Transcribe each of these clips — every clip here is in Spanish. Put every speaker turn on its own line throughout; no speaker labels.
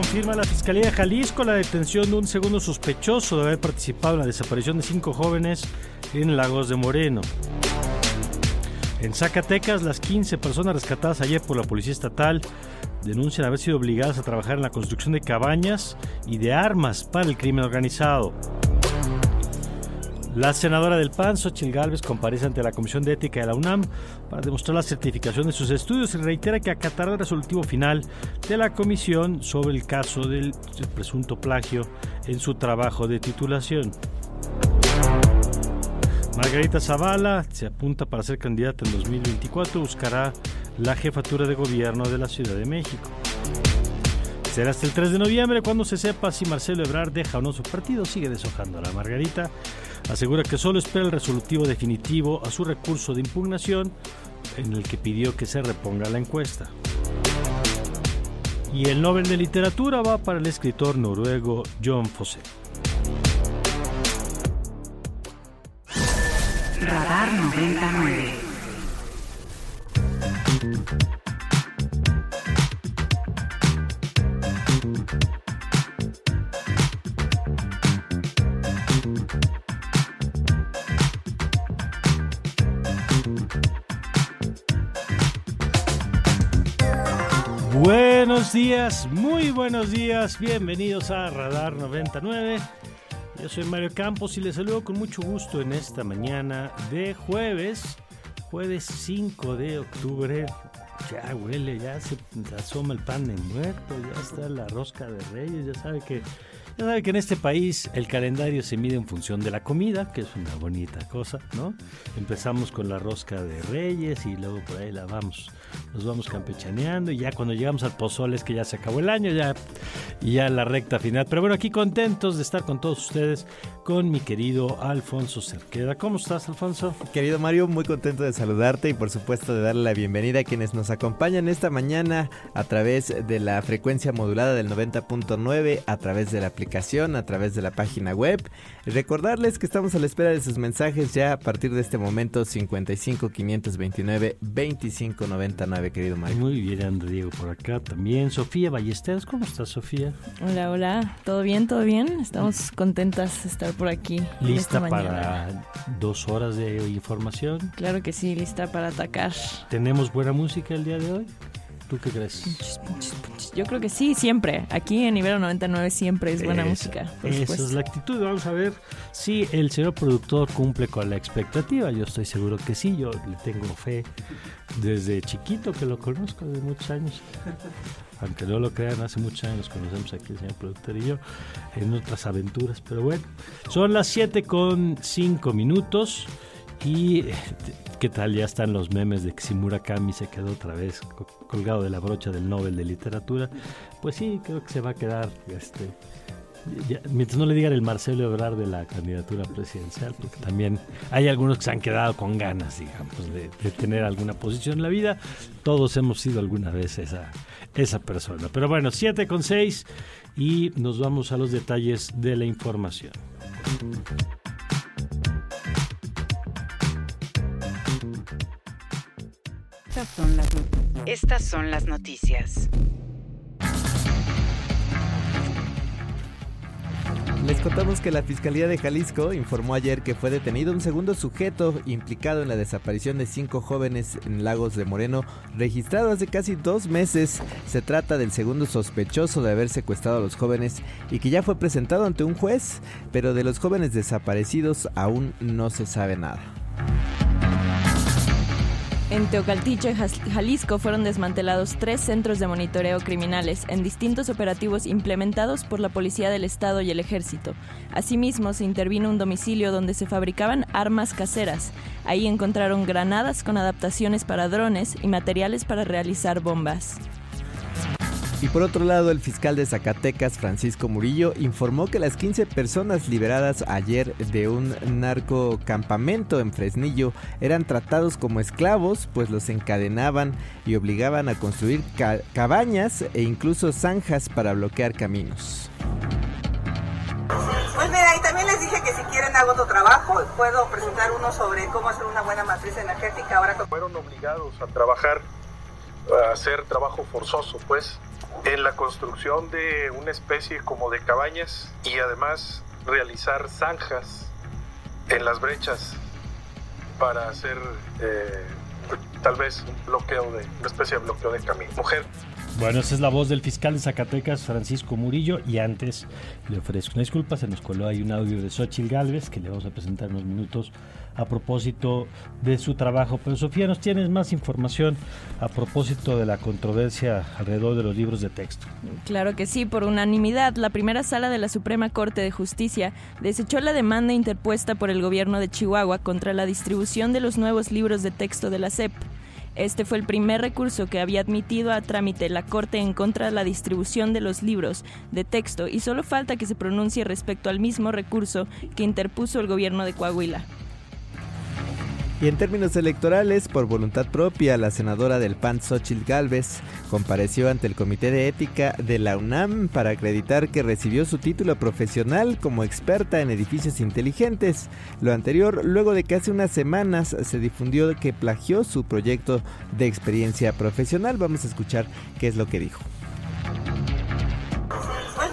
Confirma la Fiscalía de Jalisco la detención de un segundo sospechoso de haber participado en la desaparición de cinco jóvenes en Lagos de Moreno. En Zacatecas, las 15 personas rescatadas ayer por la Policía Estatal denuncian haber sido obligadas a trabajar en la construcción de cabañas y de armas para el crimen organizado. La senadora del PAN, Xochitl Gálvez, comparece ante la Comisión de Ética de la UNAM para demostrar la certificación de sus estudios y reitera que acatará el resolutivo final de la comisión sobre el caso del presunto plagio en su trabajo de titulación. Margarita Zavala se apunta para ser candidata en 2024 buscará la jefatura de gobierno de la Ciudad de México. Será hasta el 3 de noviembre cuando se sepa si Marcelo Ebrard deja o no su partido. Sigue deshojando a la Margarita. Asegura que solo espera el resolutivo definitivo a su recurso de impugnación en el que pidió que se reponga la encuesta. Y el Nobel de Literatura va para el escritor noruego John Fosse.
Radar 99.
Buenos días, muy buenos días, bienvenidos a Radar 99. Yo soy Mario Campos y les saludo con mucho gusto en esta mañana de jueves, jueves 5 de octubre. Ya huele, ya se asoma el pan de muerto, ya está la rosca de reyes, ya sabe que ya sabe que en este país el calendario se mide en función de la comida, que es una bonita cosa, ¿no? Empezamos con la rosca de reyes y luego por ahí la vamos, nos vamos campechaneando y ya cuando llegamos al pozole es que ya se acabó el año, ya ya la recta final. Pero bueno, aquí contentos de estar con todos ustedes, con mi querido Alfonso Cerqueda. ¿Cómo estás, Alfonso?
Querido Mario, muy contento de saludarte y por supuesto de darle la bienvenida a quienes nos acompañan esta mañana a través de la frecuencia modulada del 90.9, a través de la aplicación, a través de la página web. Recordarles que estamos a la espera de sus mensajes ya a partir de este momento 55 529 25 99, querido Mario.
Muy bien, anda Diego por acá también. Sofía Ballesteros, ¿cómo estás, Sofía?
Hola, hola. ¿Todo bien? ¿Todo bien? Estamos contentas de estar por aquí.
¿Lista para dos horas de información?
Claro que sí, lista para atacar.
¿Tenemos buena música el día de hoy? ¿Tú qué crees?
Yo creo que sí, siempre. Aquí en Ibero 99 siempre es buena
Esa-
música.
Esa es la actitud. Vamos a ver si el señor productor cumple con la expectativa. Yo estoy seguro que sí. Yo le tengo fe desde chiquito que lo conozco, de muchos años. Aunque no lo crean, hace muchos años conocemos aquí el señor productor y yo en otras aventuras. Pero bueno, son las 7 con 5 minutos. Y eh, qué tal, ya están los memes de que si Murakami se quedó otra vez co- colgado de la brocha del Nobel de Literatura. Pues sí, creo que se va a quedar este, ya- mientras no le digan el Marcelo Ebrard de la candidatura presidencial, porque también hay algunos que se han quedado con ganas, digamos, de, de tener alguna posición en la vida. Todos hemos sido alguna vez esa, esa persona. Pero bueno, 7 con 6 y nos vamos a los detalles de la información.
Estas son las, estas son las noticias.
Les contamos que la Fiscalía de Jalisco informó ayer que fue detenido un segundo sujeto implicado en la desaparición de cinco jóvenes en Lagos de Moreno, registrado hace casi dos meses. Se trata del segundo sospechoso de haber secuestrado a los jóvenes y que ya fue presentado ante un juez, pero de los jóvenes desaparecidos aún no se sabe nada.
En Teocaltiche, Jalisco, fueron desmantelados tres centros de monitoreo criminales en distintos operativos implementados por la Policía del Estado y el Ejército. Asimismo, se intervino un domicilio donde se fabricaban armas caseras. Ahí encontraron granadas con adaptaciones para drones y materiales para realizar bombas.
Y por otro lado, el fiscal de Zacatecas, Francisco Murillo, informó que las 15 personas liberadas ayer de un narcocampamento en Fresnillo eran tratados como esclavos, pues los encadenaban y obligaban a construir cabañas e incluso zanjas para bloquear caminos.
Pues mira, y también les dije que si quieren hago otro trabajo, puedo presentar uno sobre cómo hacer una buena matriz energética ahora.
Fueron obligados a trabajar, a hacer trabajo forzoso, pues en la construcción de una especie como de cabañas y además realizar zanjas en las brechas para hacer eh, tal vez un bloqueo de una especie de bloqueo de camino. Mujer.
Bueno, esa es la voz del fiscal de Zacatecas, Francisco Murillo, y antes le ofrezco una disculpa, se nos coló ahí un audio de Xochitl Galvez que le vamos a presentar en unos minutos a propósito de su trabajo. Pero Sofía, nos tienes más información a propósito de la controversia alrededor de los libros de texto.
Claro que sí, por unanimidad, la primera sala de la Suprema Corte de Justicia desechó la demanda interpuesta por el gobierno de Chihuahua contra la distribución de los nuevos libros de texto de la SEP. Este fue el primer recurso que había admitido a trámite la Corte en contra de la distribución de los libros de texto y solo falta que se pronuncie respecto al mismo recurso que interpuso el gobierno de Coahuila.
Y en términos electorales, por voluntad propia, la senadora del PAN, Xochitl Galvez, compareció ante el Comité de Ética de la UNAM para acreditar que recibió su título profesional como experta en edificios inteligentes. Lo anterior, luego de que hace unas semanas se difundió que plagió su proyecto de experiencia profesional. Vamos a escuchar qué es lo que dijo.
Pues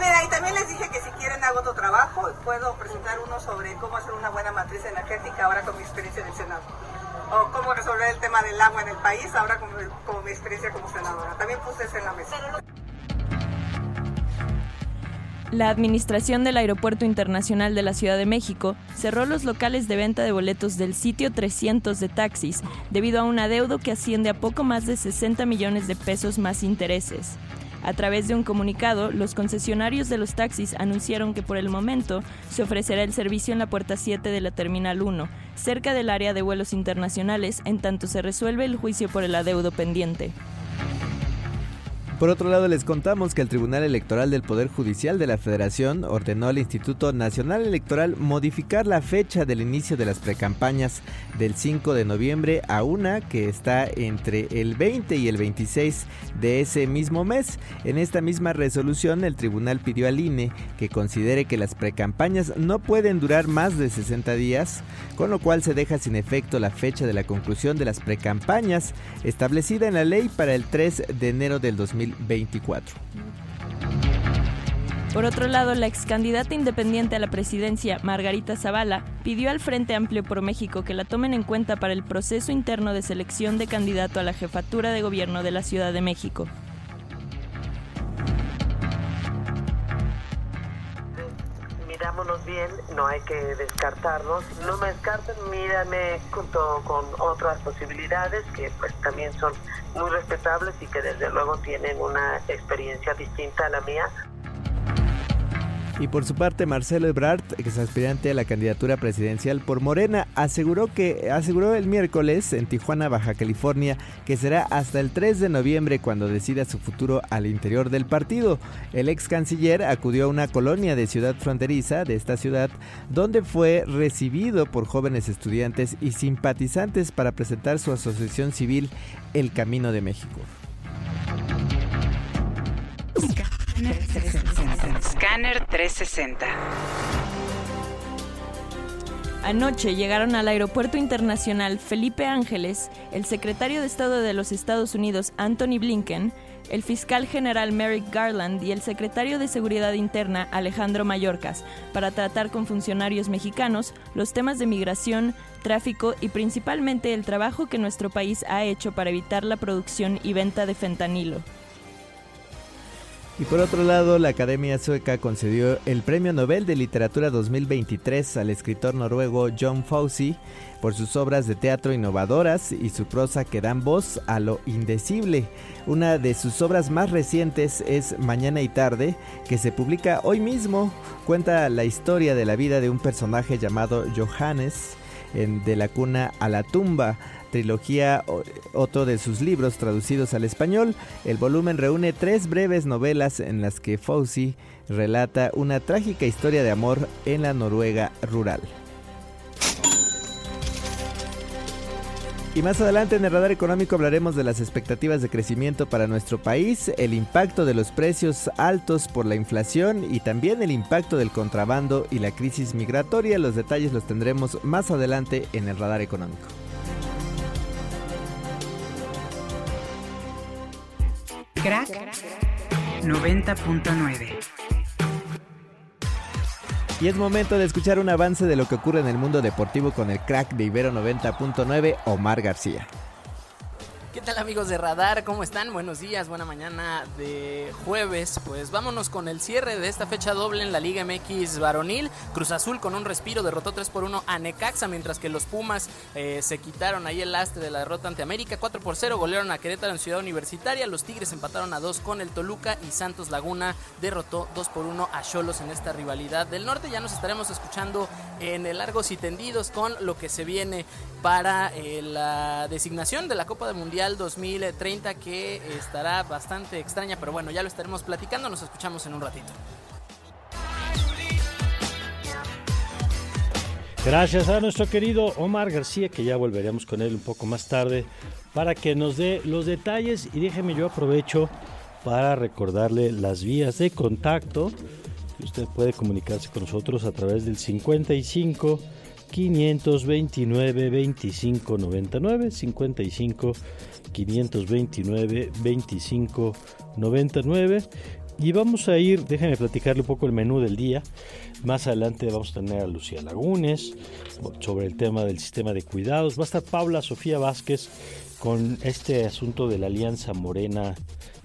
hago otro trabajo, puedo presentar uno sobre cómo hacer una buena matriz energética ahora con mi experiencia en el Senado. O cómo resolver el tema del agua en el país ahora como mi experiencia como senadora. También puse eso en la mesa.
La Administración del Aeropuerto Internacional de la Ciudad de México cerró los locales de venta de boletos del sitio 300 de taxis debido a un adeudo que asciende a poco más de 60 millones de pesos más intereses. A través de un comunicado, los concesionarios de los taxis anunciaron que por el momento se ofrecerá el servicio en la puerta 7 de la Terminal 1, cerca del área de vuelos internacionales, en tanto se resuelve el juicio por el adeudo pendiente.
Por otro lado, les contamos que el Tribunal Electoral del Poder Judicial de la Federación ordenó al Instituto Nacional Electoral modificar la fecha del inicio de las precampañas del 5 de noviembre a una que está entre el 20 y el 26 de ese mismo mes. En esta misma resolución, el tribunal pidió al INE que considere que las precampañas no pueden durar más de 60 días, con lo cual se deja sin efecto la fecha de la conclusión de las precampañas establecida en la ley para el 3 de enero del 2020. 2024.
Por otro lado, la ex candidata independiente a la presidencia, Margarita Zavala, pidió al Frente Amplio por México que la tomen en cuenta para el proceso interno de selección de candidato a la jefatura de gobierno de la Ciudad de México.
Mirámonos bien, no hay que descartarnos. No me descarten, mírame junto con otras posibilidades que pues también son muy respetables y que desde luego tienen una experiencia distinta a la mía.
Y por su parte, Marcelo Ebrard, que es aspirante a la candidatura presidencial por Morena, aseguró que aseguró el miércoles en Tijuana, Baja California, que será hasta el 3 de noviembre cuando decida su futuro al interior del partido. El ex canciller acudió a una colonia de ciudad fronteriza de esta ciudad, donde fue recibido por jóvenes estudiantes y simpatizantes para presentar su asociación civil El Camino de México.
Scanner 360.
Anoche llegaron al Aeropuerto Internacional Felipe Ángeles, el secretario de Estado de los Estados Unidos Anthony Blinken, el fiscal general Merrick Garland y el secretario de Seguridad Interna Alejandro Mayorkas para tratar con funcionarios mexicanos los temas de migración, tráfico y principalmente el trabajo que nuestro país ha hecho para evitar la producción y venta de fentanilo.
Y por otro lado, la Academia Sueca concedió el Premio Nobel de Literatura 2023 al escritor noruego John Fawcett por sus obras de teatro innovadoras y su prosa que dan voz a lo indecible. Una de sus obras más recientes es Mañana y Tarde, que se publica hoy mismo. Cuenta la historia de la vida de un personaje llamado Johannes, en De la cuna a la tumba trilogía, otro de sus libros traducidos al español. El volumen reúne tres breves novelas en las que Fauci relata una trágica historia de amor en la Noruega rural. Y más adelante en el radar económico hablaremos de las expectativas de crecimiento para nuestro país, el impacto de los precios altos por la inflación y también el impacto del contrabando y la crisis migratoria. Los detalles los tendremos más adelante en el radar económico.
Crack 90.9.
Y es momento de escuchar un avance de lo que ocurre en el mundo deportivo con el crack de Ibero 90.9, Omar García.
¿Qué tal amigos de Radar? ¿Cómo están? Buenos días, buena mañana de jueves. Pues vámonos con el cierre de esta fecha doble en la Liga MX varonil. Cruz Azul con un respiro derrotó 3 por 1 a Necaxa, mientras que los Pumas eh, se quitaron ahí el lastre de la derrota ante América. 4 por 0 golearon a Querétaro en Ciudad Universitaria. Los Tigres empataron a 2 con el Toluca y Santos Laguna derrotó 2 por 1 a Cholos en esta rivalidad del norte. Ya nos estaremos escuchando en el Largos y Tendidos con lo que se viene para eh, la designación de la Copa del Mundial 2030 que estará bastante extraña, pero bueno, ya lo estaremos platicando, nos escuchamos en un ratito.
Gracias a nuestro querido Omar García, que ya volveremos con él un poco más tarde, para que nos dé los detalles y déjeme yo aprovecho para recordarle las vías de contacto. Usted puede comunicarse con nosotros a través del 55 529 25 99 55 529 25 99 y vamos a ir, déjenme platicarle un poco el menú del día. Más adelante vamos a tener a Lucía Lagunes sobre el tema del sistema de cuidados. Va a estar Paula Sofía Vázquez con este asunto de la Alianza Morena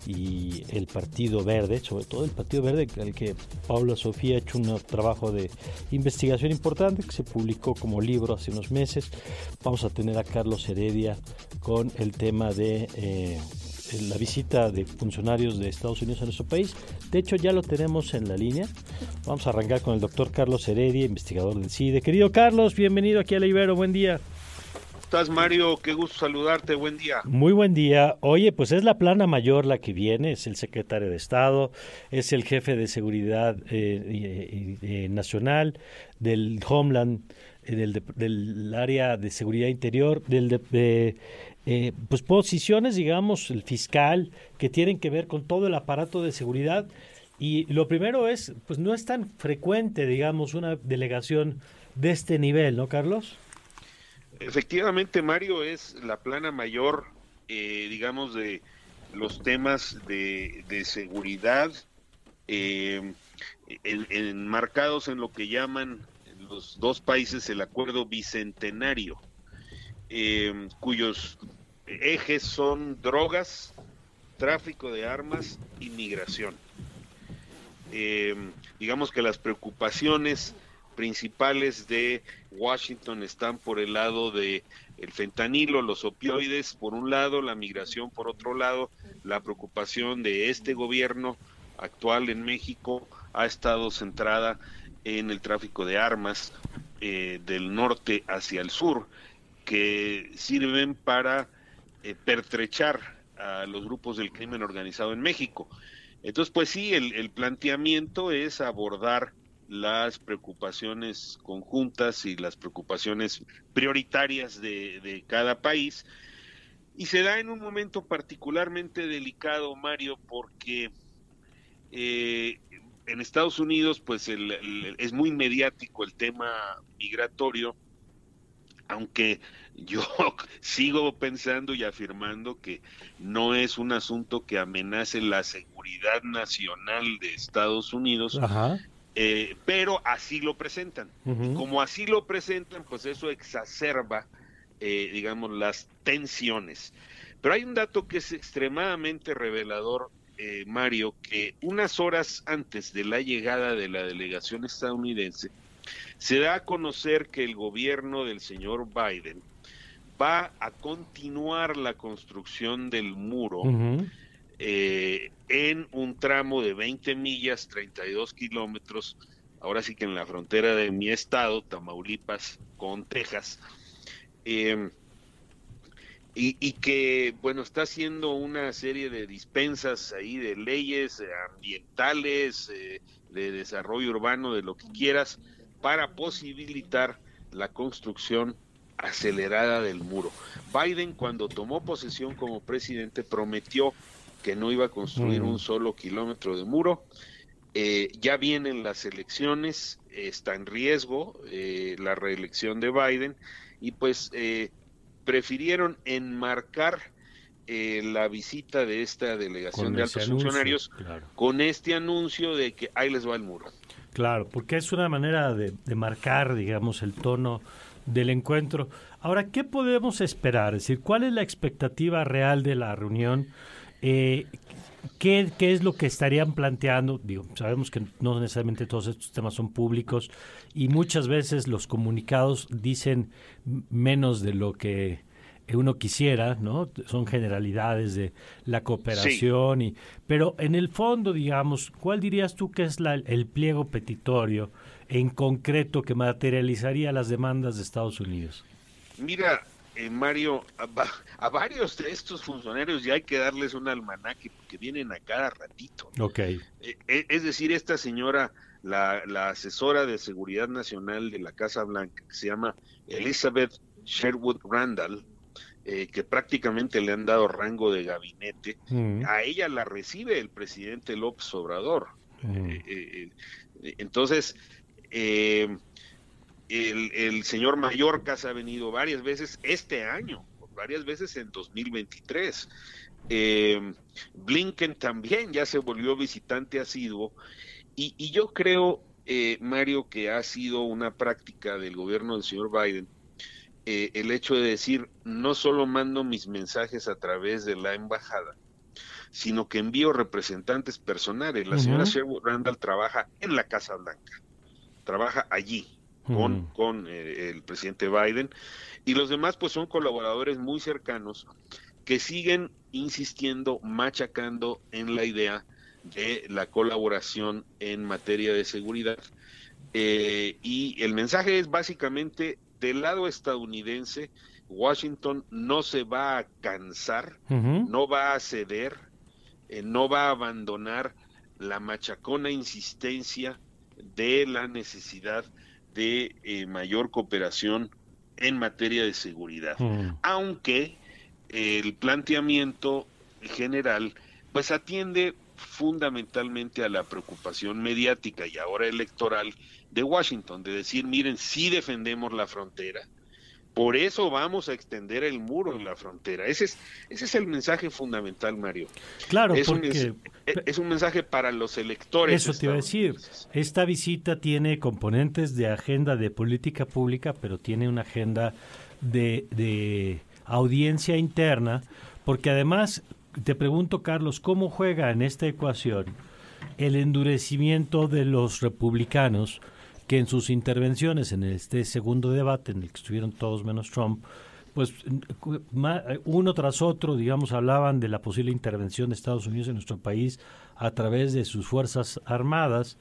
y el Partido Verde, sobre todo el Partido Verde, al que Paula Sofía ha hecho un trabajo de investigación importante que se publicó como libro hace unos meses. Vamos a tener a Carlos Heredia con el tema de eh, la visita de funcionarios de Estados Unidos a nuestro país. De hecho, ya lo tenemos en la línea. Vamos a arrancar con el doctor Carlos Heredia, investigador del CIDE. Querido Carlos, bienvenido aquí a La Ibero. Buen día
estás, Mario? Qué gusto saludarte. Buen día.
Muy buen día. Oye, pues es la plana mayor la que viene, es el secretario de Estado, es el jefe de seguridad eh, eh, nacional, del Homeland, eh, del, área de seguridad interior, del de, pues posiciones, digamos, el fiscal, que tienen que ver con todo el aparato de seguridad. Y lo primero es, pues no es tan frecuente, digamos, una delegación de este nivel, ¿no, Carlos?
Efectivamente, Mario, es la plana mayor, eh, digamos, de los temas de, seguridad eh, enmarcados en lo que llaman los dos países el acuerdo bicentenario, eh, cuyos ejes son drogas, tráfico de armas y migración. digamos que las preocupaciones principales de Washington están por el lado de el fentanilo, los opioides por un lado, la migración por otro lado, la preocupación de este gobierno actual en México ha estado centrada en el tráfico de armas eh, del norte hacia el sur que sirven para eh, pertrechar a los grupos del crimen organizado en México. Entonces, pues sí, el planteamiento es abordar las preocupaciones conjuntas y las preocupaciones prioritarias de, cada país. Y se da en un momento particularmente delicado, Mario, porque eh, en Estados Unidos pues es muy mediático el tema migratorio. aunque yo sigo pensando y afirmando que no es un asunto que amenace la seguridad nacional de Estados Unidos, eh, pero así lo presentan. como así lo presentan, pues eso exacerba, eh, digamos, las tensiones. Pero hay un dato que es extremadamente revelador, eh, Mario, que unas horas antes de la llegada de la delegación estadounidense, se da a conocer que el gobierno del señor Biden va a continuar la construcción del muro eh, en un tramo de 20 millas, 32 kilómetros, ahora sí que en la frontera de mi estado, Tamaulipas, con Texas. Eh, y, que, bueno, está haciendo una serie de dispensas ahí de leyes ambientales, eh, de desarrollo urbano, de lo que quieras, para posibilitar la construcción acelerada del muro. Biden cuando tomó posesión como presidente prometió que no iba a construir mm. un solo kilómetro de muro. Eh, ya vienen las elecciones, está en riesgo eh, la reelección de Biden y pues eh, prefirieron enmarcar la visita de esta delegación de altos funcionarios con este anuncio de que ahí les va el muro.
Claro, porque es una manera de, marcar, digamos, el tono del encuentro. Ahora, ¿qué podemos esperar? Es decir, ¿cuál es la expectativa real de la reunión? Eh, ¿qué, ¿Qué es lo que estarían planteando? Digo, sabemos que no necesariamente todos estos temas son públicos y muchas veces los comunicados dicen menos de lo que uno quisiera, ¿no? Son generalidades de la cooperación y pero en el fondo, digamos, ¿cuál dirías tú que es la, el pliego petitorio en concreto que materializaría las demandas de Estados Unidos?
Mira, eh, Mario, a, varios de estos funcionarios ya hay que darles un almanaque porque vienen a cada ratito.
Ok.
Eh, eh, es decir, esta señora, la, la asesora de seguridad nacional de la Casa Blanca, que se llama Elizabeth Sherwood Randall, eh, que prácticamente le han dado rango de gabinete, mm. a ella la recibe el presidente López Obrador. Mm. Eh, eh, entonces, el, el, señor Mallorca se ha venido varias veces este año, varias veces en 2023. Blinken también ya se volvió visitante asiduo y, y yo creo, Mario, que ha sido una práctica del gobierno del señor Biden eh, el hecho de decir, no solo mando mis mensajes a través de la embajada, sino que envío representantes personales. La señora Sherwood Randall trabaja en la Casa Blanca, trabaja allí con, con eh, el presidente Biden y los demás pues son colaboradores muy cercanos que siguen insistiendo, machacando en la idea de la colaboración en materia de seguridad. Eh, y el mensaje es básicamente del lado estadounidense, Washington no se va a cansar, no va a ceder, eh, no va a abandonar la machacona insistencia de la necesidad de eh, mayor cooperación en materia de seguridad. Aunque el planteamiento general pues atiende fundamentalmente a la preocupación mediática y ahora electoral de Washington, de decir, miren, sí defendemos la frontera, por eso vamos a extender el muro en la frontera. Ese es, ese es el mensaje fundamental, Mario.
Claro,
es
porque...
Un, es un mensaje para los electores.
Eso te iba a decir. Esta visita tiene componentes de agenda de política pública, pero tiene una agenda de, de audiencia interna, porque además, te pregunto, Carlos, ¿cómo juega en esta ecuación el endurecimiento de los republicanos? Que en sus intervenciones en este segundo debate, en el que estuvieron todos menos Trump, pues uno tras otro, digamos, hablaban de la posible intervención de Estados Unidos en nuestro país a través de sus fuerzas armadas.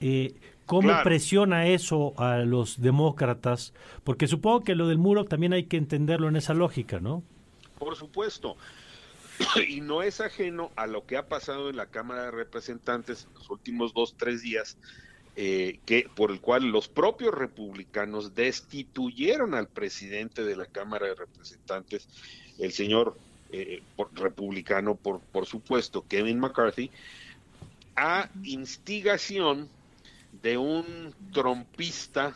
Eh, ¿Cómo presiona eso a los demócratas? Porque supongo que lo del muro también hay que entenderlo en esa lógica, ¿no?
Por supuesto. Y no es ajeno a lo que ha pasado en la Cámara de Representantes en los últimos dos, tres días, eh, que por el cual los propios republicanos destituyeron al presidente de la Cámara de Representantes, el señor eh, republicano, por, por supuesto, Kevin McCarthy, a instigación de un trompista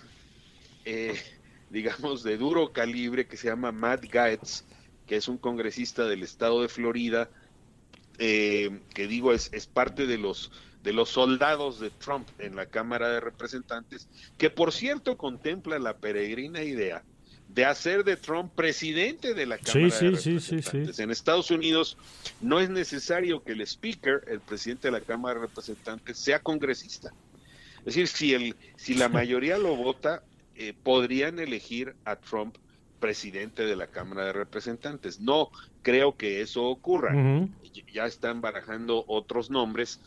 eh, digamos, de duro calibre que se llama Matt Gaetz, que es un congresista del estado de Florida, que digo es, es parte de los de los soldados de Trump en la Cámara de Representantes, que por cierto contempla la peregrina idea de hacer de Trump presidente de la Cámara de Representantes. en Estados Unidos no es necesario que el speaker, el presidente de la Cámara de Representantes, sea congresista. Es decir, si, el, si la mayoría lo vota, eh, podrían elegir a Trump presidente de la Cámara de Representantes. No creo que eso ocurra. Ya están barajando otros nombres,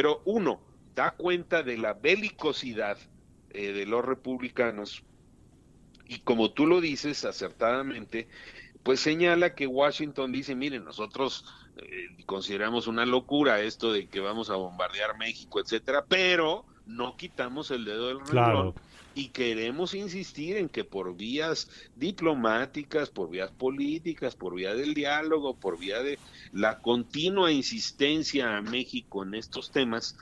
pero uno da cuenta de la belicosidad eh, de los republicanos y como tú lo dices acertadamente, pues señala que Washington dice, miren, nosotros eh, consideramos una locura esto de que vamos a bombardear México, etcétera, pero no quitamos el dedo del renglón y queremos insistir en que por vías diplomáticas, por vías políticas, por vía del diálogo, por vía de la continua insistencia a México en estos temas,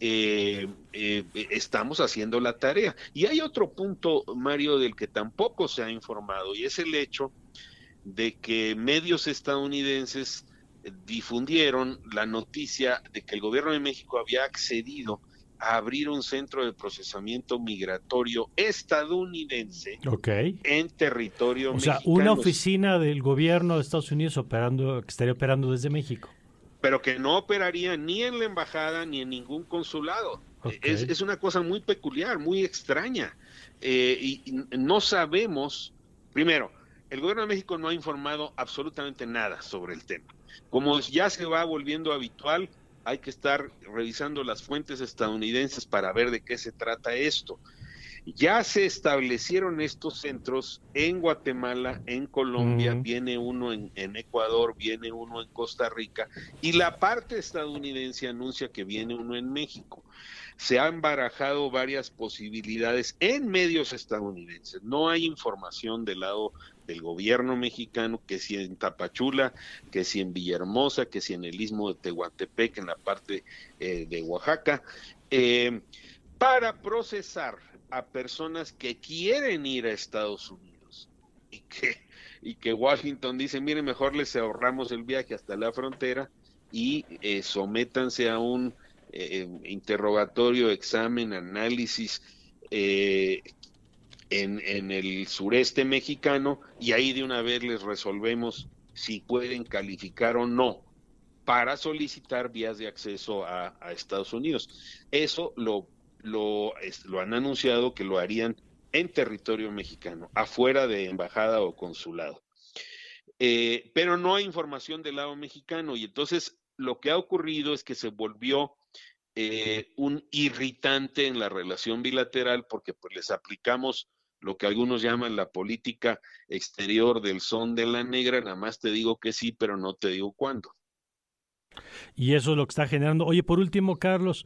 eh, eh, estamos haciendo la tarea. Y hay otro punto, Mario, del que tampoco se ha informado, y es el hecho de que medios estadounidenses difundieron la noticia de que el gobierno de México había accedido a abrir un centro de procesamiento migratorio estadounidense en territorio
o sea, una oficina del gobierno de Estados Unidos operando, que estaría operando desde México
pero que no operaría ni en la embajada ni en ningún consulado. Es, una cosa muy peculiar, muy extraña. Eh, y, no sabemos, primero, el gobierno de México no ha informado absolutamente nada sobre el tema. Como ya se va volviendo habitual, hay que estar revisando las fuentes estadounidenses para ver de qué se trata esto. Ya se establecieron estos centros en Guatemala, en Colombia, viene uno en, Ecuador, viene uno en Costa Rica y la parte estadounidense anuncia que viene uno en México. Se han barajado varias posibilidades en medios estadounidenses. No hay información del lado del gobierno mexicano, que si en Tapachula, que si en Villahermosa, que si en el istmo de Tehuantepec, en la parte eh, de Oaxaca, eh, para procesar a personas que quieren ir a Estados Unidos y que, y que Washington dice, mire, mejor les ahorramos el viaje hasta la frontera y eh, sométanse a un eh, interrogatorio, examen, análisis eh, en, el sureste mexicano y ahí de una vez les resolvemos si pueden calificar o no para solicitar vías de acceso a, Estados Unidos. Eso lo han anunciado que lo harían en territorio mexicano, afuera de embajada o consulado. Eh, pero no hay información del lado mexicano y entonces lo que ha ocurrido es que se volvió eh, un irritante en la relación bilateral porque pues les aplicamos lo que algunos llaman la política exterior del son de la negra, nada más te digo que sí, pero no te digo cuándo.
Y eso es lo que está generando. Oye, por último, Carlos,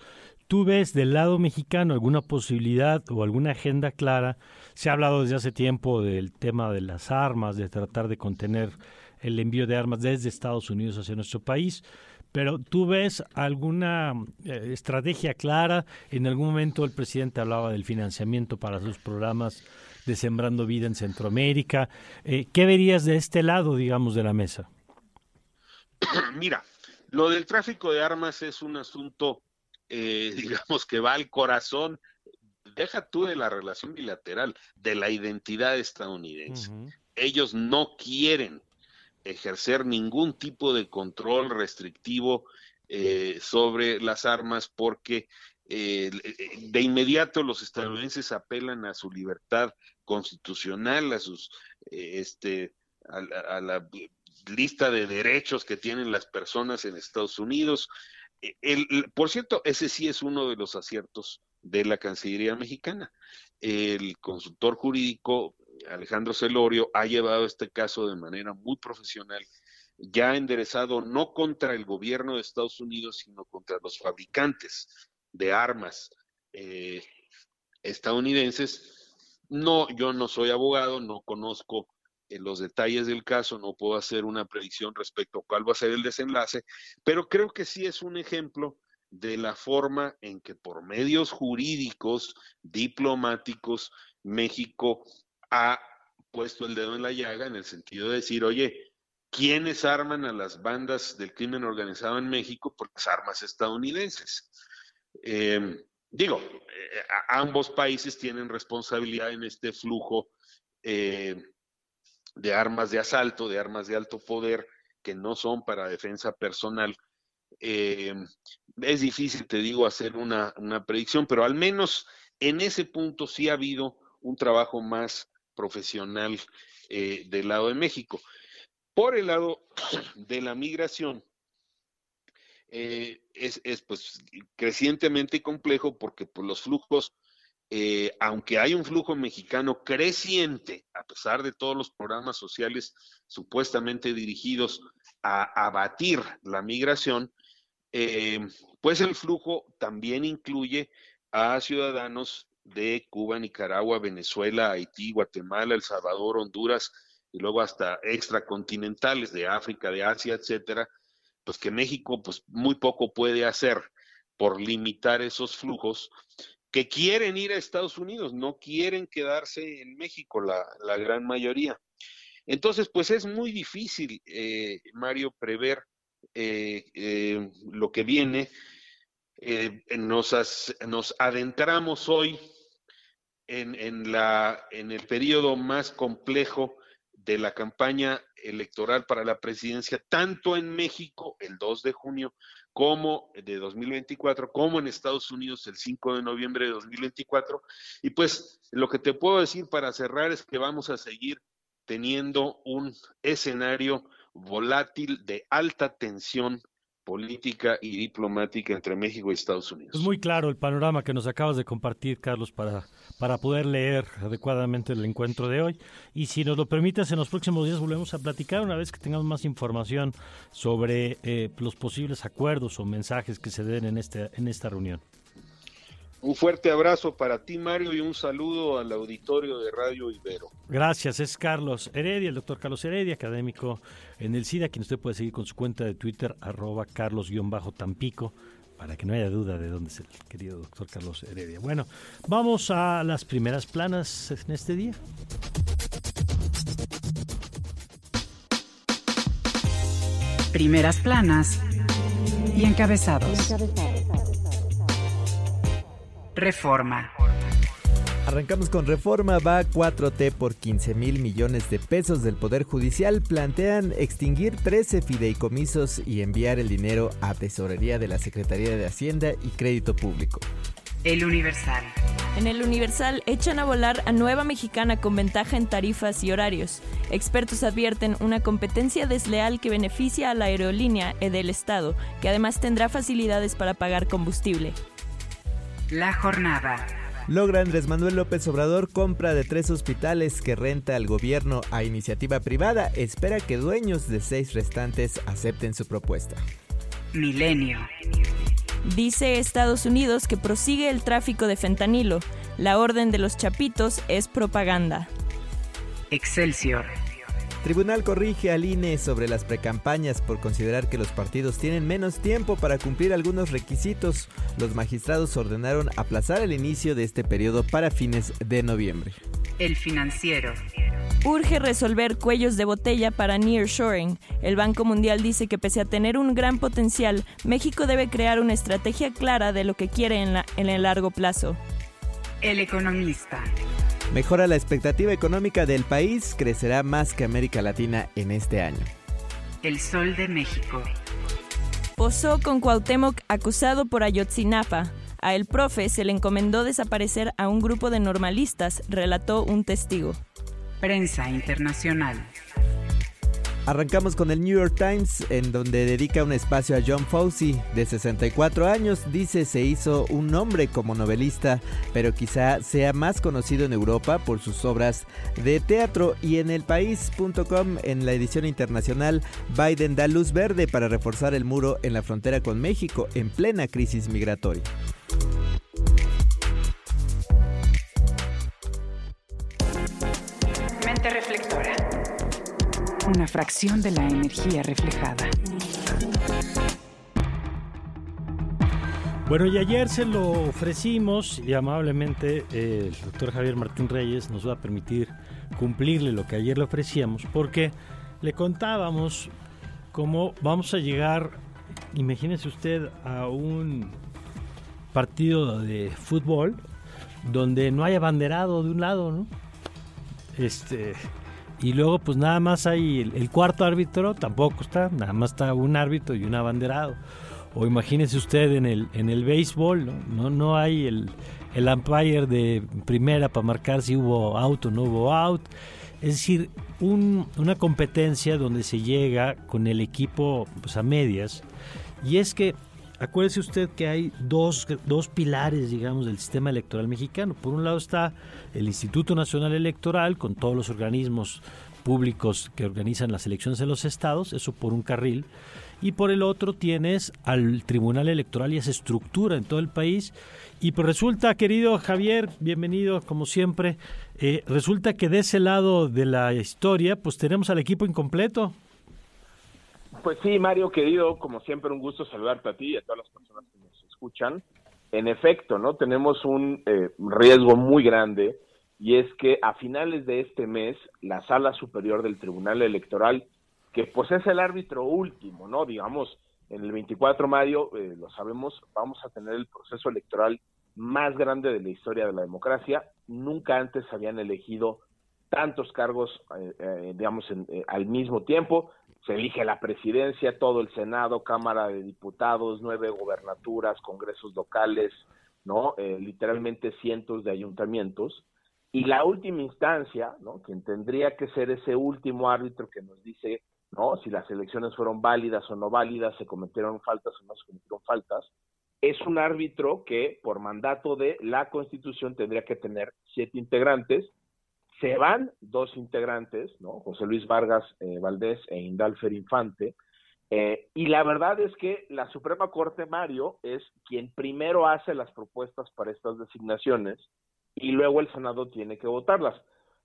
¿Tú ves del lado mexicano alguna posibilidad o alguna agenda clara? Se ha hablado desde hace tiempo del tema de las armas, de tratar de contener el envío de armas desde Estados Unidos hacia nuestro país. Pero ¿tú ves alguna eh, estrategia clara? En algún momento el presidente hablaba del financiamiento para sus programas de Sembrando Vida en Centroamérica. Eh, ¿Qué verías de este lado, digamos, de la mesa?
Mira, lo del tráfico de armas es un asunto eh, digamos que va al corazón, deja tú de la relación bilateral, de la identidad estadounidense. Ellos no quieren ejercer ningún tipo de control restrictivo eh, sobre las armas porque eh, de inmediato los estadounidenses apelan a su libertad constitucional, a sus este a la, lista de derechos que tienen las personas en Estados Unidos, eh, el, por cierto, ese sí es uno de los aciertos de la Cancillería mexicana. El consultor jurídico Alejandro Celorio ha llevado este caso de manera muy profesional, ya enderezado no contra el gobierno de Estados Unidos, sino contra los fabricantes de armas eh, estadounidenses. No, yo no soy abogado, no conozco en los detalles del caso, no puedo hacer una predicción respecto a cuál va a ser el desenlace, pero creo que sí es un ejemplo de la forma en que por medios jurídicos, diplomáticos, México ha puesto el dedo en la llaga en el sentido de decir, oye, ¿quiénes arman a las bandas del crimen organizado en México? Por las armas estadounidenses. Em, digo, eh, ambos países tienen responsabilidad en este flujo eh, de armas de asalto, de armas de alto poder, que no son para defensa personal. Em, es difícil, te digo, hacer una, una predicción, pero al menos en ese punto sí ha habido un trabajo más profesional eh, del lado de México. Por el lado de la migración, eh, es, pues crecientemente complejo porque pues, los flujos, eh, aunque hay un flujo mexicano creciente, a pesar de todos los programas sociales supuestamente dirigidos a abatir la migración, pues el flujo también incluye a ciudadanos de Cuba, Nicaragua, Venezuela, Haití, Guatemala, El Salvador, Honduras y luego hasta extracontinentales de África, de Asia, etcétera, pues que México pues muy poco puede hacer por limitar esos flujos que quieren ir a Estados Unidos, no quieren quedarse en México la, gran mayoría. Entonces, pues es muy difícil, eh, Mario, prever eh, eh, lo que viene. nos, nos adentramos hoy en, la, en el periodo más complejo de la campaña electoral para la presidencia, tanto en México el 2 de junio como de 2024, como en Estados Unidos el 5 de noviembre de 2024. Y pues lo que te puedo decir para cerrar es que vamos a seguir teniendo un escenario volátil de alta tensión política y diplomática entre México y Estados Unidos.
Es muy claro el panorama que nos acabas de compartir, Carlos, para, para poder leer adecuadamente el encuentro de hoy. Y si nos lo permites, en los próximos días volvemos a platicar una vez que tengamos más información sobre eh, los posibles acuerdos o mensajes que se den en, este, en esta reunión.
Un fuerte abrazo para ti, Mario, y un saludo al auditorio de Radio Ibero.
Gracias, es Carlos Heredia, el doctor Carlos Heredia, académico en el SIDA, quien usted puede seguir con su cuenta de Twitter, arroba carlos-tampico, para que no haya duda de dónde es el querido doctor Carlos Heredia. Bueno, vamos a las primeras planas en este día.
Primeras planas y encabezados. Reforma.
Arrancamos con reforma, va 4T por 15 mil millones de pesos del Poder Judicial. Plantean extinguir 13 fideicomisos y enviar el dinero a tesorería de la Secretaría de Hacienda y Crédito Público.
El Universal.
En el Universal echan a volar a Nueva Mexicana con ventaja en tarifas y horarios. Expertos advierten una competencia desleal que beneficia a la aerolínea y del Estado, que además tendrá facilidades para pagar combustible.
La jornada.
Logra Andrés Manuel López Obrador compra de tres hospitales que renta al gobierno a iniciativa privada. Espera que dueños de seis restantes acepten su propuesta.
Milenio.
Dice Estados Unidos que prosigue el tráfico de fentanilo. La orden de los chapitos es propaganda.
Excelsior.
Tribunal corrige al INE sobre las precampañas por considerar que los partidos tienen menos tiempo para cumplir algunos requisitos. Los magistrados ordenaron aplazar el inicio de este periodo para fines de noviembre.
El financiero.
Urge resolver cuellos de botella para nearshoring. El Banco Mundial dice que pese a tener un gran potencial, México debe crear una estrategia clara de lo que quiere en, en el largo plazo.
El economista.
Mejora la expectativa económica del país, crecerá más que América Latina en este año.
El Sol de México.
Posó con Cuauhtémoc acusado por Ayotzinapa. A el profe se le encomendó desaparecer a un grupo de normalistas, relató un testigo.
Prensa Internacional.
Arrancamos con el New York Times, en donde dedica un espacio a John Fawcey, de 64 años. Dice se hizo un nombre como novelista, pero quizá sea más conocido en Europa por sus obras de teatro. Y en el país.com, en la edición internacional, Biden da luz verde para reforzar el muro en la frontera con México en plena crisis migratoria.
Mente reflectora una fracción de la energía reflejada.
Bueno, y ayer se lo ofrecimos y amablemente el doctor Javier Martín Reyes nos va a permitir cumplirle lo que ayer le ofrecíamos, porque le contábamos cómo vamos a llegar, imagínese usted, a un partido de fútbol donde no hay abanderado de un lado, ¿no? Este, y luego pues nada más hay el, cuarto árbitro, tampoco está, nada más está un árbitro y un abanderado. O imagínese usted en el, en el béisbol, ¿no? No, no hay el, el umpire de primera para marcar si hubo out o no hubo out. Es decir, una competencia donde se llega con el equipo pues, a medias. Y es que, acuérdese usted que hay dos, dos pilares, digamos, del sistema electoral mexicano. Por un lado está el Instituto Nacional Electoral, con todos los organismos públicos que organizan las elecciones en los estados, eso por un carril y por el otro tienes al Tribunal Electoral y esa estructura en todo el país. Y pues resulta, querido Javier, bienvenido como siempre, eh, resulta que de ese lado de la historia, pues tenemos al equipo incompleto.
Pues sí, Mario, querido, como siempre, un gusto saludarte a ti y a todas las personas que nos escuchan. En efecto, ¿no? Tenemos un eh, riesgo muy grande y es que a finales de este mes la Sala Superior del Tribunal Electoral que pues es el árbitro último, ¿no? Digamos, en el 24 de mayo, eh, lo sabemos, vamos a tener el proceso electoral más grande de la historia de la democracia. Nunca antes habían elegido tantos cargos, eh, eh, digamos, al mismo tiempo. Se elige la presidencia, todo el Senado, Cámara de Diputados, nueve gobernaturas, congresos locales, ¿no? literalmente cientos de ayuntamientos. Y la última instancia, ¿no? Quien tendría que ser ese último árbitro que nos dice ¿no? Si las elecciones fueron válidas o no válidas, se cometieron faltas o no se cometieron faltas. Es un árbitro que, por mandato de la Constitución, tendría que tener siete integrantes. Se van dos integrantes, ¿no? José Luis Vargas eh, Valdés e Indalfer Infante. Eh, y la verdad es que la Suprema Corte, Mario, es quien primero hace las propuestas para estas designaciones y luego el Senado tiene que votarlas.